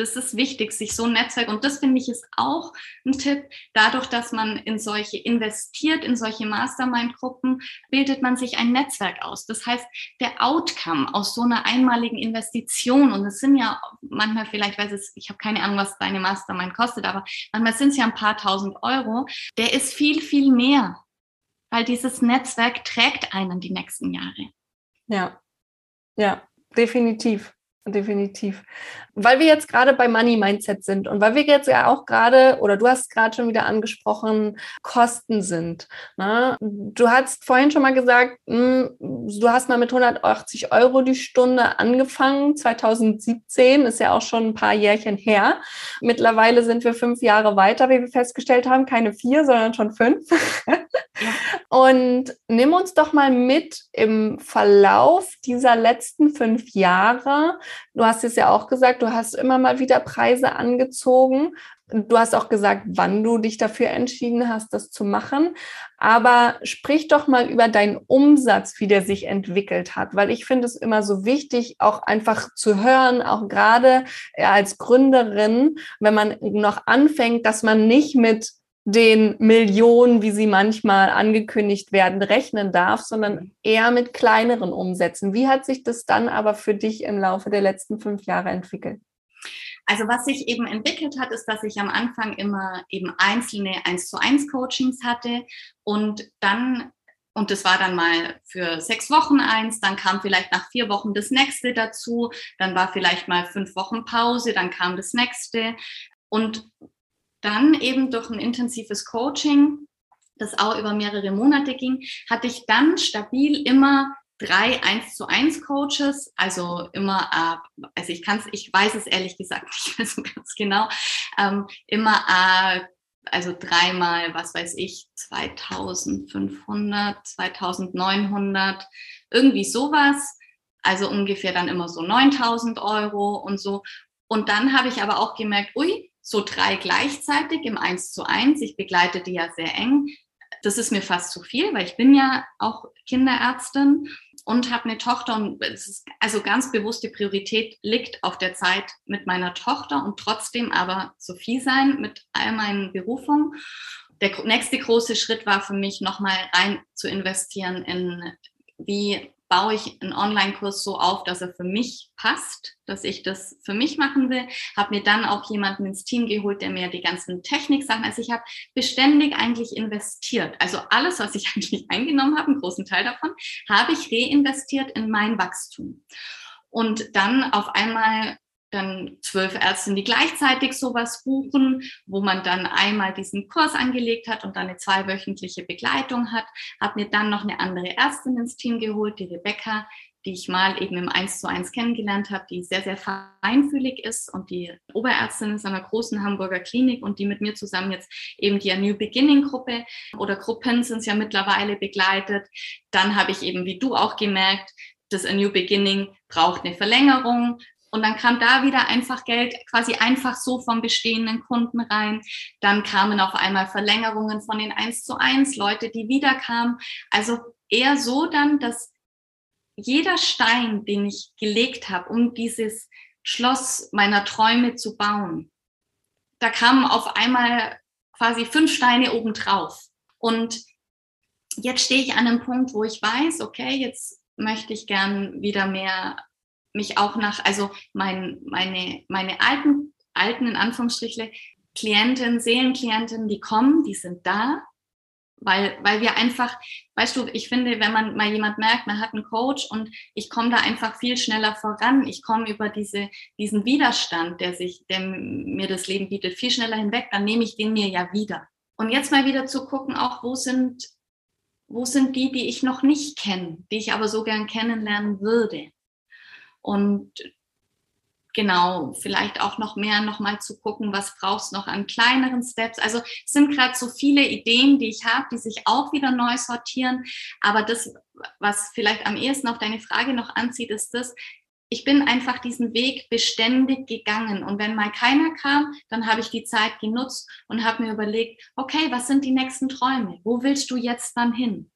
das ist wichtig, sich so ein Netzwerk, und das finde ich ist auch ein Tipp, dadurch, dass man in solche investiert, in solche Mastermind-Gruppen, bildet man sich ein Netzwerk aus. Das heißt, der Outcome aus so einer einmaligen Investition, und es sind ja manchmal vielleicht, weiß es, ich habe keine Ahnung, was deine Mastermind kostet, aber manchmal sind es ja ein paar tausend Euro, der ist viel, viel mehr, weil dieses Netzwerk trägt einen die nächsten Jahre. Ja, ja, definitiv. Definitiv. Weil wir jetzt gerade bei Money Mindset sind und weil wir jetzt ja auch gerade, oder du hast gerade schon wieder angesprochen, Kosten sind. Ne? Du hast vorhin schon mal gesagt, mh, hm, du hast mal mit 180 Euro die Stunde angefangen, 2017, ist ja auch schon ein paar Jährchen her. Mittlerweile sind wir fünf Jahre weiter, wie wir festgestellt haben, keine vier, sondern schon fünf. Und nimm uns doch mal mit im Verlauf dieser letzten fünf Jahre. Du hast es ja auch gesagt, du hast immer mal wieder Preise angezogen. Du hast auch gesagt, wann du dich dafür entschieden hast, das zu machen. Aber sprich doch mal über deinen Umsatz, wie der sich entwickelt hat, weil ich finde es immer so wichtig, auch einfach zu hören, auch gerade als Gründerin, wenn man noch anfängt, dass man nicht mit den Millionen, wie sie manchmal angekündigt werden, rechnen darf, sondern mhm. eher mit kleineren Umsätzen. Wie hat sich das dann aber für dich im Laufe der letzten fünf Jahre entwickelt? Also was sich eben entwickelt hat, ist, dass ich am Anfang immer eben einzelne 1 zu 1 Coachings hatte und dann und das war dann mal für sechs Wochen eins, dann kam vielleicht nach vier Wochen das nächste dazu, dann war vielleicht mal fünf Wochen Pause, dann kam das nächste. Und dann eben durch ein intensives Coaching, das auch über mehrere Monate ging, hatte ich dann stabil immer drei 1 zu 1 Coaches, also immer, äh, also ich kann es, ich weiß es ehrlich gesagt nicht mehr so ganz genau, ähm, immer äh, also dreimal, was weiß ich, 2500, 2900, irgendwie sowas. Also ungefähr dann immer so 9000 Euro und so. Und dann habe ich aber auch gemerkt, ui, so drei gleichzeitig im Eins zu eins. Ich begleite die ja sehr eng. Das ist mir fast zu viel, weil ich bin ja auch Kinderärztin und habe eine Tochter und also ganz bewusste Priorität liegt auf der Zeit mit meiner Tochter und trotzdem aber Sophie sein mit all meinen Berufungen. Der nächste große Schritt war für mich nochmal rein zu investieren in wie baue ich einen Online-Kurs so auf, dass er für mich passt, dass ich das für mich machen will. Habe mir dann auch jemanden ins Team geholt, der mir die ganzen Technik-Sachen, also ich habe beständig eigentlich investiert. Also alles, was ich eigentlich eingenommen habe, einen großen Teil davon, habe ich reinvestiert in mein Wachstum. Und dann auf einmal dann zwölf Ärztinnen, die gleichzeitig sowas buchen, wo man dann einmal diesen Kurs angelegt hat und dann eine zweiwöchentliche Begleitung hat. Habe mir dann noch eine andere Ärztin ins Team geholt, die Rebecca, die ich mal eben im 1 zu 1 kennengelernt habe, die sehr, sehr feinfühlig ist und die Oberärztin ist an einer großen Hamburger Klinik und die mit mir zusammen jetzt eben die New Beginning Gruppe oder Gruppen sind ja mittlerweile begleitet. Dann habe ich eben, wie du auch gemerkt, das A New Beginning braucht eine Verlängerung, und dann kam da wieder einfach Geld quasi einfach so vom bestehenden Kunden rein. Dann kamen auf einmal Verlängerungen von den 1 zu 1, Leute, die wieder kamen. Also eher so dann, dass jeder Stein, den ich gelegt habe, um dieses Schloss meiner Träume zu bauen, da kamen auf einmal quasi fünf Steine obendrauf. Und jetzt stehe ich an einem Punkt, wo ich weiß, okay, jetzt möchte ich gern wieder mehr mich auch nach, also mein, meine, meine alten, alten in Anführungsstriche Klienten, Seelenklienten, die kommen, die sind da, weil, weil wir einfach, weißt du, ich finde, wenn man mal jemand merkt, man hat einen Coach und ich komme da einfach viel schneller voran, ich komme über diese, diesen Widerstand, der sich, der mir das Leben bietet, viel schneller hinweg, dann nehme ich den mir ja wieder. Und jetzt mal wieder zu gucken, auch wo sind, wo sind die, die ich noch nicht kenne, die ich aber so gern kennenlernen würde. Und genau, vielleicht auch noch mehr nochmal zu gucken, was brauchst du noch an kleineren Steps. Also es sind gerade so viele Ideen, die ich habe, die sich auch wieder neu sortieren. Aber das, was vielleicht am ehesten auf deine Frage noch anzieht, ist das, ich bin einfach diesen Weg beständig gegangen. Und wenn mal keiner kam, dann habe ich die Zeit genutzt und habe mir überlegt, okay, was sind die nächsten Träume? Wo willst du jetzt dann hin?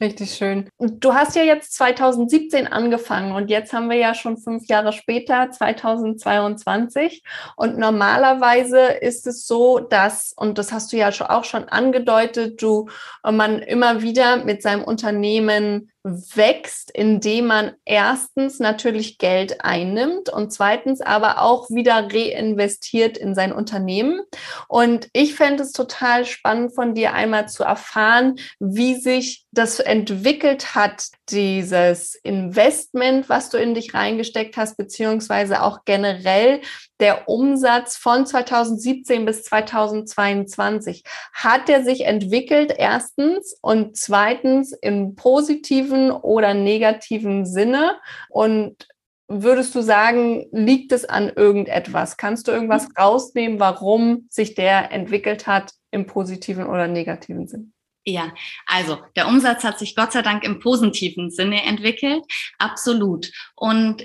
Richtig schön. Du hast ja jetzt 2017 angefangen und jetzt haben wir ja schon fünf Jahre später, 2022. Und normalerweise ist es so, dass, und das hast du ja auch schon angedeutet, du, man immer wieder mit seinem Unternehmen wächst, indem man erstens natürlich Geld einnimmt und zweitens aber auch wieder reinvestiert in sein Unternehmen. Und ich fände es total spannend von dir einmal zu erfahren, wie sich das entwickelt hat, dieses Investment, was du in dich reingesteckt hast, beziehungsweise auch generell der Umsatz von 2017 bis 2022. Hat der sich entwickelt, erstens, und zweitens im positiven oder negativen Sinne? Und würdest du sagen, liegt es an irgendetwas? Kannst du irgendwas rausnehmen, warum sich der entwickelt hat im positiven oder negativen Sinn? Ja, also der Umsatz hat sich Gott sei Dank im positiven Sinne entwickelt, absolut. Und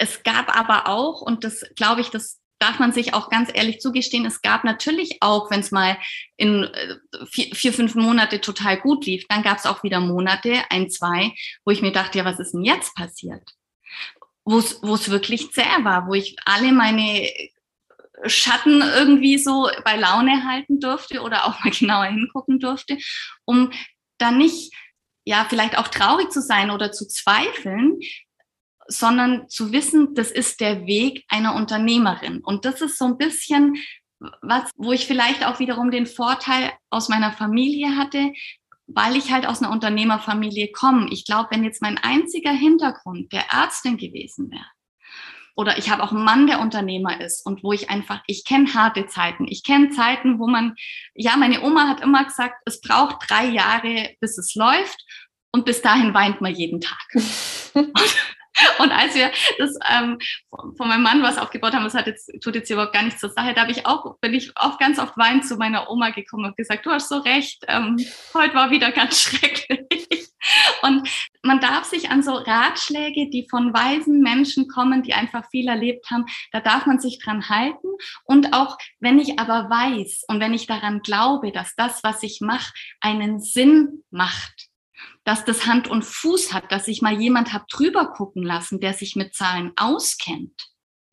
es gab aber auch, und das glaube ich, das darf man sich auch ganz ehrlich zugestehen, es gab natürlich auch, wenn es mal in äh, vier, vier, fünf Monate total gut lief, dann gab es auch wieder Monate, ein, zwei, wo ich mir dachte, ja, was ist denn jetzt passiert? Wo es wirklich zäh war, wo ich alle meine Schatten irgendwie so bei Laune halten durfte oder auch mal genauer hingucken durfte, um dann nicht, ja, vielleicht auch traurig zu sein oder zu zweifeln, sondern zu wissen, das ist der Weg einer Unternehmerin. Und das ist so ein bisschen was, wo ich vielleicht auch wiederum den Vorteil aus meiner Familie hatte, weil ich halt aus einer Unternehmerfamilie komme. Ich glaube, wenn jetzt mein einziger Hintergrund der Ärztin gewesen wäre, oder ich habe auch einen Mann, der Unternehmer ist und wo ich einfach, ich kenne harte Zeiten. Ich kenne Zeiten, wo man, ja, meine Oma hat immer gesagt, es braucht drei Jahre, bis es läuft und bis dahin weint man jeden Tag. Und als wir das ähm, von meinem Mann was aufgebaut haben, das hat jetzt, tut jetzt überhaupt gar nichts zur Sache, da habe ich auch, bin ich auch ganz oft weinend zu meiner Oma gekommen und gesagt, du hast so recht, ähm, heute war wieder ganz schrecklich. Und man darf sich an so Ratschläge, die von weisen Menschen kommen, die einfach viel erlebt haben, da darf man sich dran halten. Und auch wenn ich aber weiß und wenn ich daran glaube, dass das, was ich mache, einen Sinn macht, dass das Hand und Fuß hat, dass ich mal jemand habe drüber gucken lassen, der sich mit Zahlen auskennt,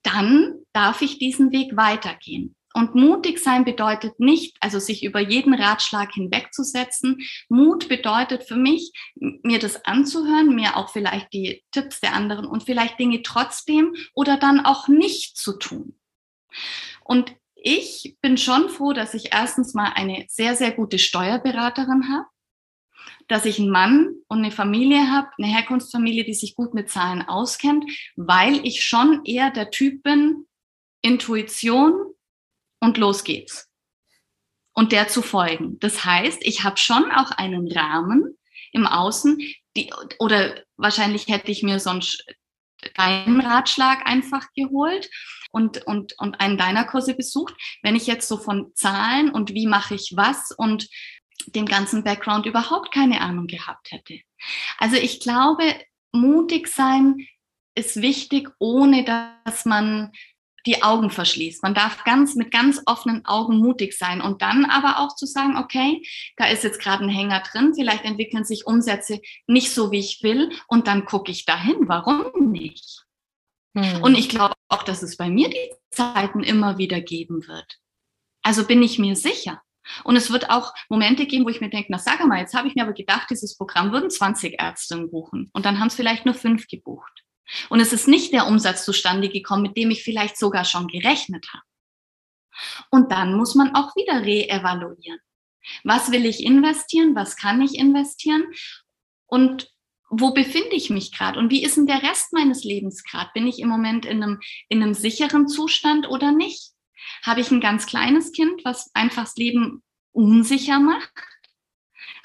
dann darf ich diesen Weg weitergehen. Und mutig sein bedeutet nicht, also sich über jeden Ratschlag hinwegzusetzen. Mut bedeutet für mich, mir das anzuhören, mir auch vielleicht die Tipps der anderen und vielleicht Dinge trotzdem oder dann auch nicht zu tun. Und ich bin schon froh, dass ich erstens mal eine sehr, sehr gute Steuerberaterin habe dass ich einen Mann und eine Familie habe, eine Herkunftsfamilie, die sich gut mit Zahlen auskennt, weil ich schon eher der Typ bin, Intuition und los geht's. Und der zu folgen. Das heißt, ich habe schon auch einen Rahmen im Außen, die, oder wahrscheinlich hätte ich mir sonst deinen Ratschlag einfach geholt und, und, und einen deiner Kurse besucht. Wenn ich jetzt so von Zahlen und wie mache ich was und den ganzen Background überhaupt keine Ahnung gehabt hätte. Also ich glaube, mutig sein ist wichtig, ohne dass man die Augen verschließt. Man darf ganz mit ganz offenen Augen mutig sein und dann aber auch zu sagen, okay, da ist jetzt gerade ein Hänger drin, vielleicht entwickeln sich Umsätze nicht so, wie ich will und dann gucke ich dahin, warum nicht? Hm. Und ich glaube auch, dass es bei mir die Zeiten immer wieder geben wird. Also bin ich mir sicher. Und es wird auch Momente geben, wo ich mir denke, na sag mal, jetzt habe ich mir aber gedacht, dieses Programm würden 20 Ärzte buchen und dann haben es vielleicht nur fünf gebucht. Und es ist nicht der Umsatz zustande gekommen, mit dem ich vielleicht sogar schon gerechnet habe. Und dann muss man auch wieder reevaluieren. Was will ich investieren? Was kann ich investieren? Und wo befinde ich mich gerade? Und wie ist denn der Rest meines Lebens gerade? Bin ich im Moment in einem, in einem sicheren Zustand oder nicht? Habe ich ein ganz kleines Kind, was einfach das Leben unsicher macht?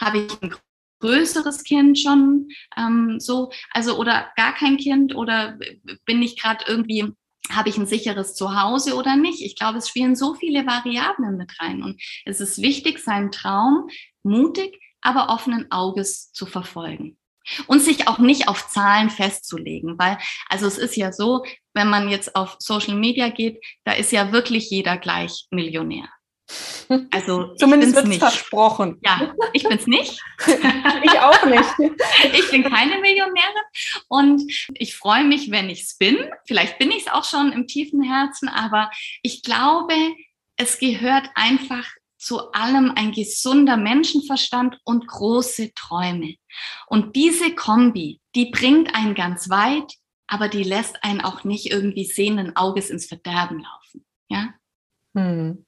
Habe ich ein größeres Kind schon ähm, so, also oder gar kein Kind oder bin ich gerade irgendwie, habe ich ein sicheres Zuhause oder nicht? Ich glaube, es spielen so viele Variablen mit rein und es ist wichtig, seinen Traum mutig, aber offenen Auges zu verfolgen. Und sich auch nicht auf Zahlen festzulegen, weil, also es ist ja so, wenn man jetzt auf Social Media geht, da ist ja wirklich jeder gleich Millionär. Also zumindest wird es versprochen. Ja, ich bin's nicht. ich auch nicht. ich bin keine Millionärin und ich freue mich, wenn ich's bin. Vielleicht bin ich es auch schon im tiefen Herzen, aber ich glaube, es gehört einfach zu allem ein gesunder Menschenverstand und große Träume. Und diese Kombi, die bringt einen ganz weit, aber die lässt einen auch nicht irgendwie sehenden Auges ins Verderben laufen. Ja? Hm.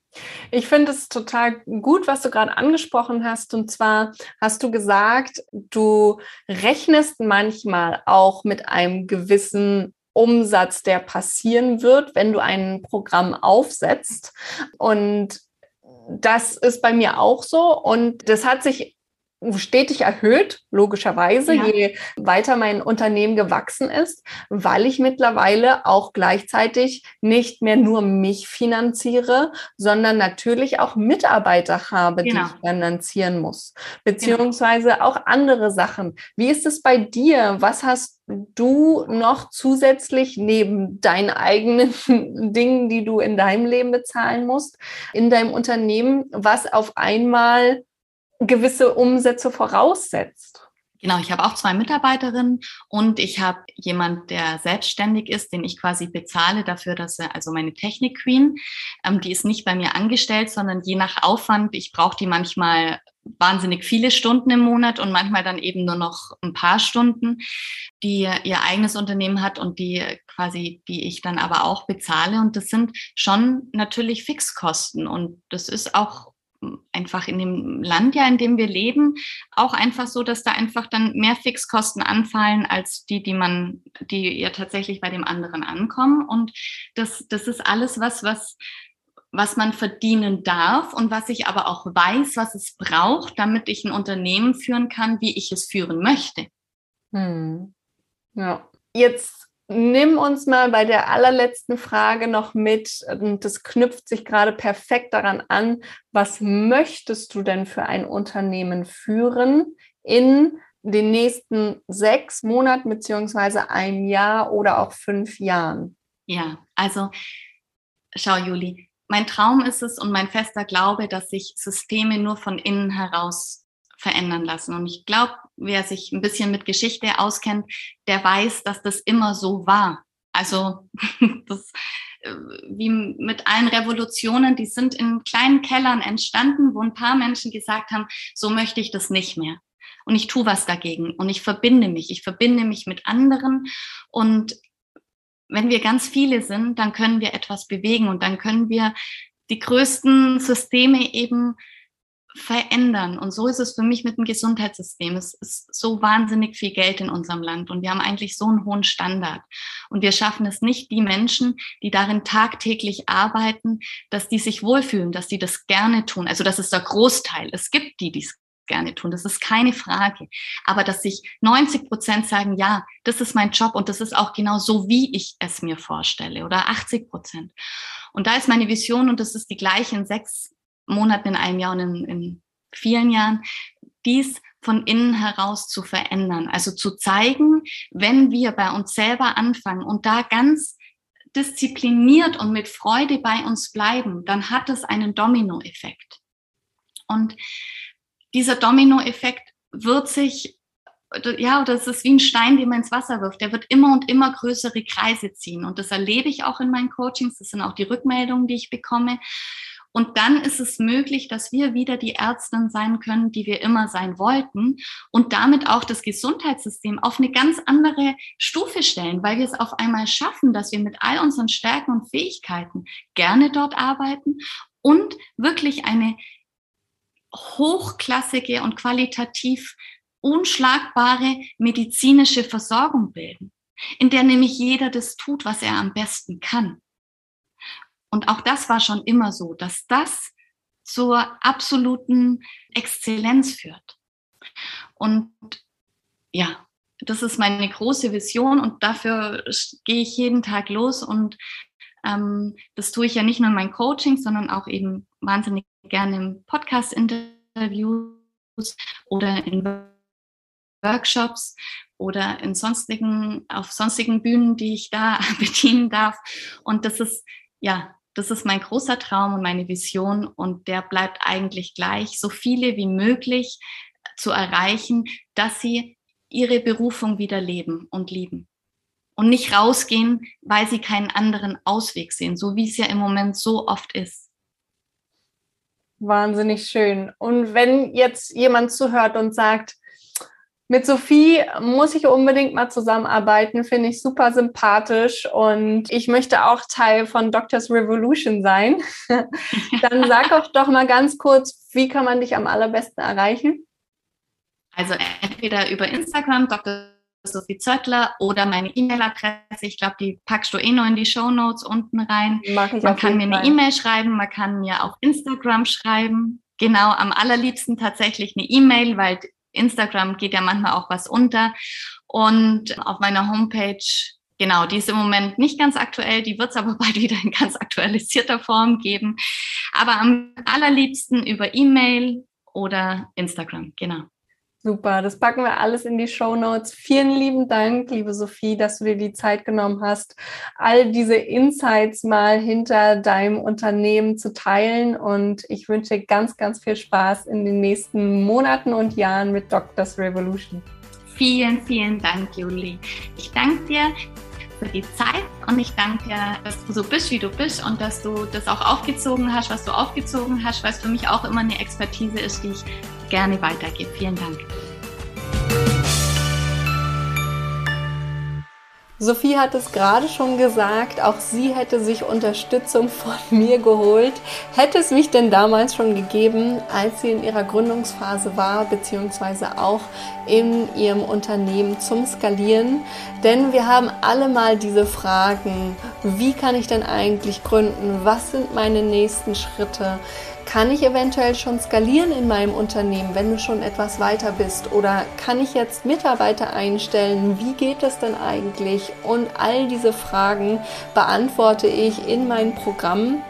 Ich finde es total gut, was du gerade angesprochen hast. Und zwar hast du gesagt, du rechnest manchmal auch mit einem gewissen Umsatz, der passieren wird, wenn du ein Programm aufsetzt. Und das ist bei mir auch so. Und das hat sich stetig erhöht, logischerweise, ja. je weiter mein Unternehmen gewachsen ist, weil ich mittlerweile auch gleichzeitig nicht mehr nur mich finanziere, sondern natürlich auch Mitarbeiter habe, genau. die ich finanzieren muss, beziehungsweise genau. auch andere Sachen. Wie ist es bei dir? Was hast du noch zusätzlich neben deinen eigenen Dingen, die du in deinem Leben bezahlen musst, in deinem Unternehmen, was auf einmal gewisse Umsätze voraussetzt. Genau, ich habe auch zwei Mitarbeiterinnen und ich habe jemand, der selbstständig ist, den ich quasi bezahle dafür, dass er, also meine Technik Queen, ähm, die ist nicht bei mir angestellt, sondern je nach Aufwand, ich brauche die manchmal wahnsinnig viele Stunden im Monat und manchmal dann eben nur noch ein paar Stunden, die ihr eigenes Unternehmen hat und die quasi, die ich dann aber auch bezahle. Und das sind schon natürlich Fixkosten und das ist auch einfach in dem Land ja, in dem wir leben, auch einfach so, dass da einfach dann mehr Fixkosten anfallen als die, die man, die ja tatsächlich bei dem anderen ankommen. Und das, das ist alles was, was, was man verdienen darf und was ich aber auch weiß, was es braucht, damit ich ein Unternehmen führen kann, wie ich es führen möchte. Hm. Ja. Jetzt nimm uns mal bei der allerletzten Frage noch mit. Und das knüpft sich gerade perfekt daran an. Was möchtest du denn für ein Unternehmen führen in den nächsten sechs Monaten beziehungsweise einem Jahr oder auch fünf Jahren? Ja, also schau, Juli, mein Traum ist es und mein fester Glaube, dass sich Systeme nur von innen heraus verändern lassen. Und ich glaube, wer sich ein bisschen mit Geschichte auskennt, der weiß, dass das immer so war. Also das, äh, wie mit allen Revolutionen, die sind in kleinen Kellern entstanden, wo ein paar Menschen gesagt haben, so möchte ich das nicht mehr. Und ich tue was dagegen und ich verbinde mich. Ich verbinde mich mit anderen. Und wenn wir ganz viele sind, dann können wir etwas bewegen und dann können wir die größten Systeme eben verändern. Und so ist es für mich mit dem Gesundheitssystem. Es ist so wahnsinnig viel Geld in unserem Land und wir haben eigentlich so einen hohen Standard. Und wir schaffen es nicht, die Menschen, die darin tagtäglich arbeiten, dass die sich wohlfühlen, dass die das gerne tun. Also das ist der Großteil. Es gibt die, die es gerne tun. Das ist keine Frage. Aber dass sich 90 Prozent sagen, ja, das ist mein Job und das ist auch genau so, wie ich es mir vorstelle oder 80 Prozent. Und da ist meine Vision und das ist die gleiche in sechs Monaten, in einem Jahr und in, in vielen Jahren, dies von innen heraus zu verändern. Also zu zeigen, wenn wir bei uns selber anfangen und da ganz diszipliniert und mit Freude bei uns bleiben, dann hat es einen Dominoeffekt. Und dieser Dominoeffekt wird sich, ja, das ist wie ein Stein, den man ins Wasser wirft. Der wird immer und immer größere Kreise ziehen. Und das erlebe ich auch in meinen Coachings. Das sind auch die Rückmeldungen, die ich bekomme. Und dann ist es möglich, dass wir wieder die Ärztin sein können, die wir immer sein wollten und damit auch das Gesundheitssystem auf eine ganz andere Stufe stellen, weil wir es auf einmal schaffen, dass wir mit all unseren Stärken und Fähigkeiten gerne dort arbeiten und wirklich eine hochklassige und qualitativ unschlagbare medizinische Versorgung bilden, in der nämlich jeder das tut, was er am besten kann. Und auch das war schon immer so, dass das zur absoluten Exzellenz führt. Und ja, das ist meine große Vision und dafür gehe ich jeden Tag los und ähm, das tue ich ja nicht nur in meinen Coachings, sondern auch eben wahnsinnig gerne in Podcast-Interviews oder in Workshops oder in sonstigen, auf sonstigen Bühnen, die ich da bedienen darf. Und das ist, ja, das ist mein großer Traum und meine Vision und der bleibt eigentlich gleich, so viele wie möglich zu erreichen, dass sie ihre Berufung wieder leben und lieben. Und nicht rausgehen, weil sie keinen anderen Ausweg sehen, so wie es ja im Moment so oft ist. Wahnsinnig schön. Und wenn jetzt jemand zuhört und sagt, mit Sophie muss ich unbedingt mal zusammenarbeiten, finde ich super sympathisch und ich möchte auch Teil von Doctors Revolution sein. Dann sag auch doch mal ganz kurz, wie kann man dich am allerbesten erreichen? Also entweder über Instagram, Dr. Sophie Zöttler oder meine E-Mail-Adresse. Ich glaube, die packst du eh noch in die Show Notes unten rein. man kann mir eine E-Mail schreiben, man kann mir auf Instagram schreiben. Genau, am allerliebsten tatsächlich eine E-Mail, weil Instagram geht ja manchmal auch was unter. Und auf meiner Homepage, genau, die ist im Moment nicht ganz aktuell, die wird es aber bald wieder in ganz aktualisierter Form geben. Aber am allerliebsten über E-Mail oder Instagram, genau. Super, das packen wir alles in die Show Notes. Vielen lieben Dank, liebe Sophie, dass du dir die Zeit genommen hast, all diese Insights mal hinter deinem Unternehmen zu teilen. Und ich wünsche ganz, ganz viel Spaß in den nächsten Monaten und Jahren mit Doctors Revolution. Vielen, vielen Dank, Juli. Ich danke dir für die Zeit und ich danke dir, dass du so bist, wie du bist und dass du das auch aufgezogen hast, was du aufgezogen hast, weil es für mich auch immer eine Expertise ist, die ich gerne weitergebe. Vielen Dank. Sophie hat es gerade schon gesagt, auch sie hätte sich Unterstützung von mir geholt. Hätte es mich denn damals schon gegeben, als sie in ihrer Gründungsphase war, beziehungsweise auch in ihrem Unternehmen zum Skalieren? Denn wir haben alle mal diese Fragen, wie kann ich denn eigentlich gründen? Was sind meine nächsten Schritte? Kann ich eventuell schon skalieren in meinem Unternehmen, wenn du schon etwas weiter bist? Oder kann ich jetzt Mitarbeiter einstellen? Wie geht das denn eigentlich? Und all diese Fragen beantworte ich in meinem Programm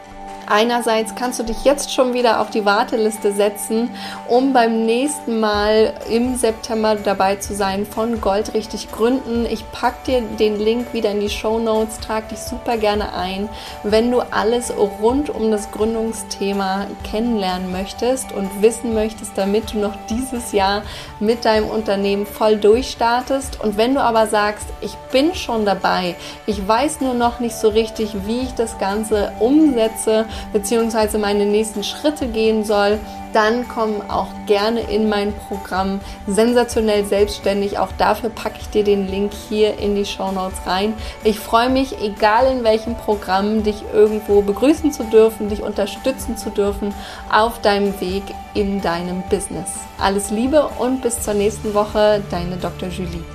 Einerseits kannst du dich jetzt schon wieder auf die Warteliste setzen, um beim nächsten Mal im September dabei zu sein von Gold richtig gründen. Ich packe dir den Link wieder in die Show Notes, trag dich super gerne ein, wenn du alles rund um das Gründungsthema kennenlernen möchtest und wissen möchtest, damit du noch dieses Jahr mit deinem Unternehmen voll durchstartest. Und wenn du aber sagst, ich bin schon dabei, ich weiß nur noch nicht so richtig, wie ich das Ganze umsetze, beziehungsweise meine nächsten Schritte gehen soll, dann komm auch gerne in mein Programm Sensationell Selbstständig. Auch dafür packe ich dir den Link hier in die Show Notes rein. Ich freue mich, egal in welchem Programm, dich irgendwo begrüßen zu dürfen, dich unterstützen zu dürfen auf deinem Weg in deinem Business. Alles Liebe und bis zur nächsten Woche, deine Dr. Julie.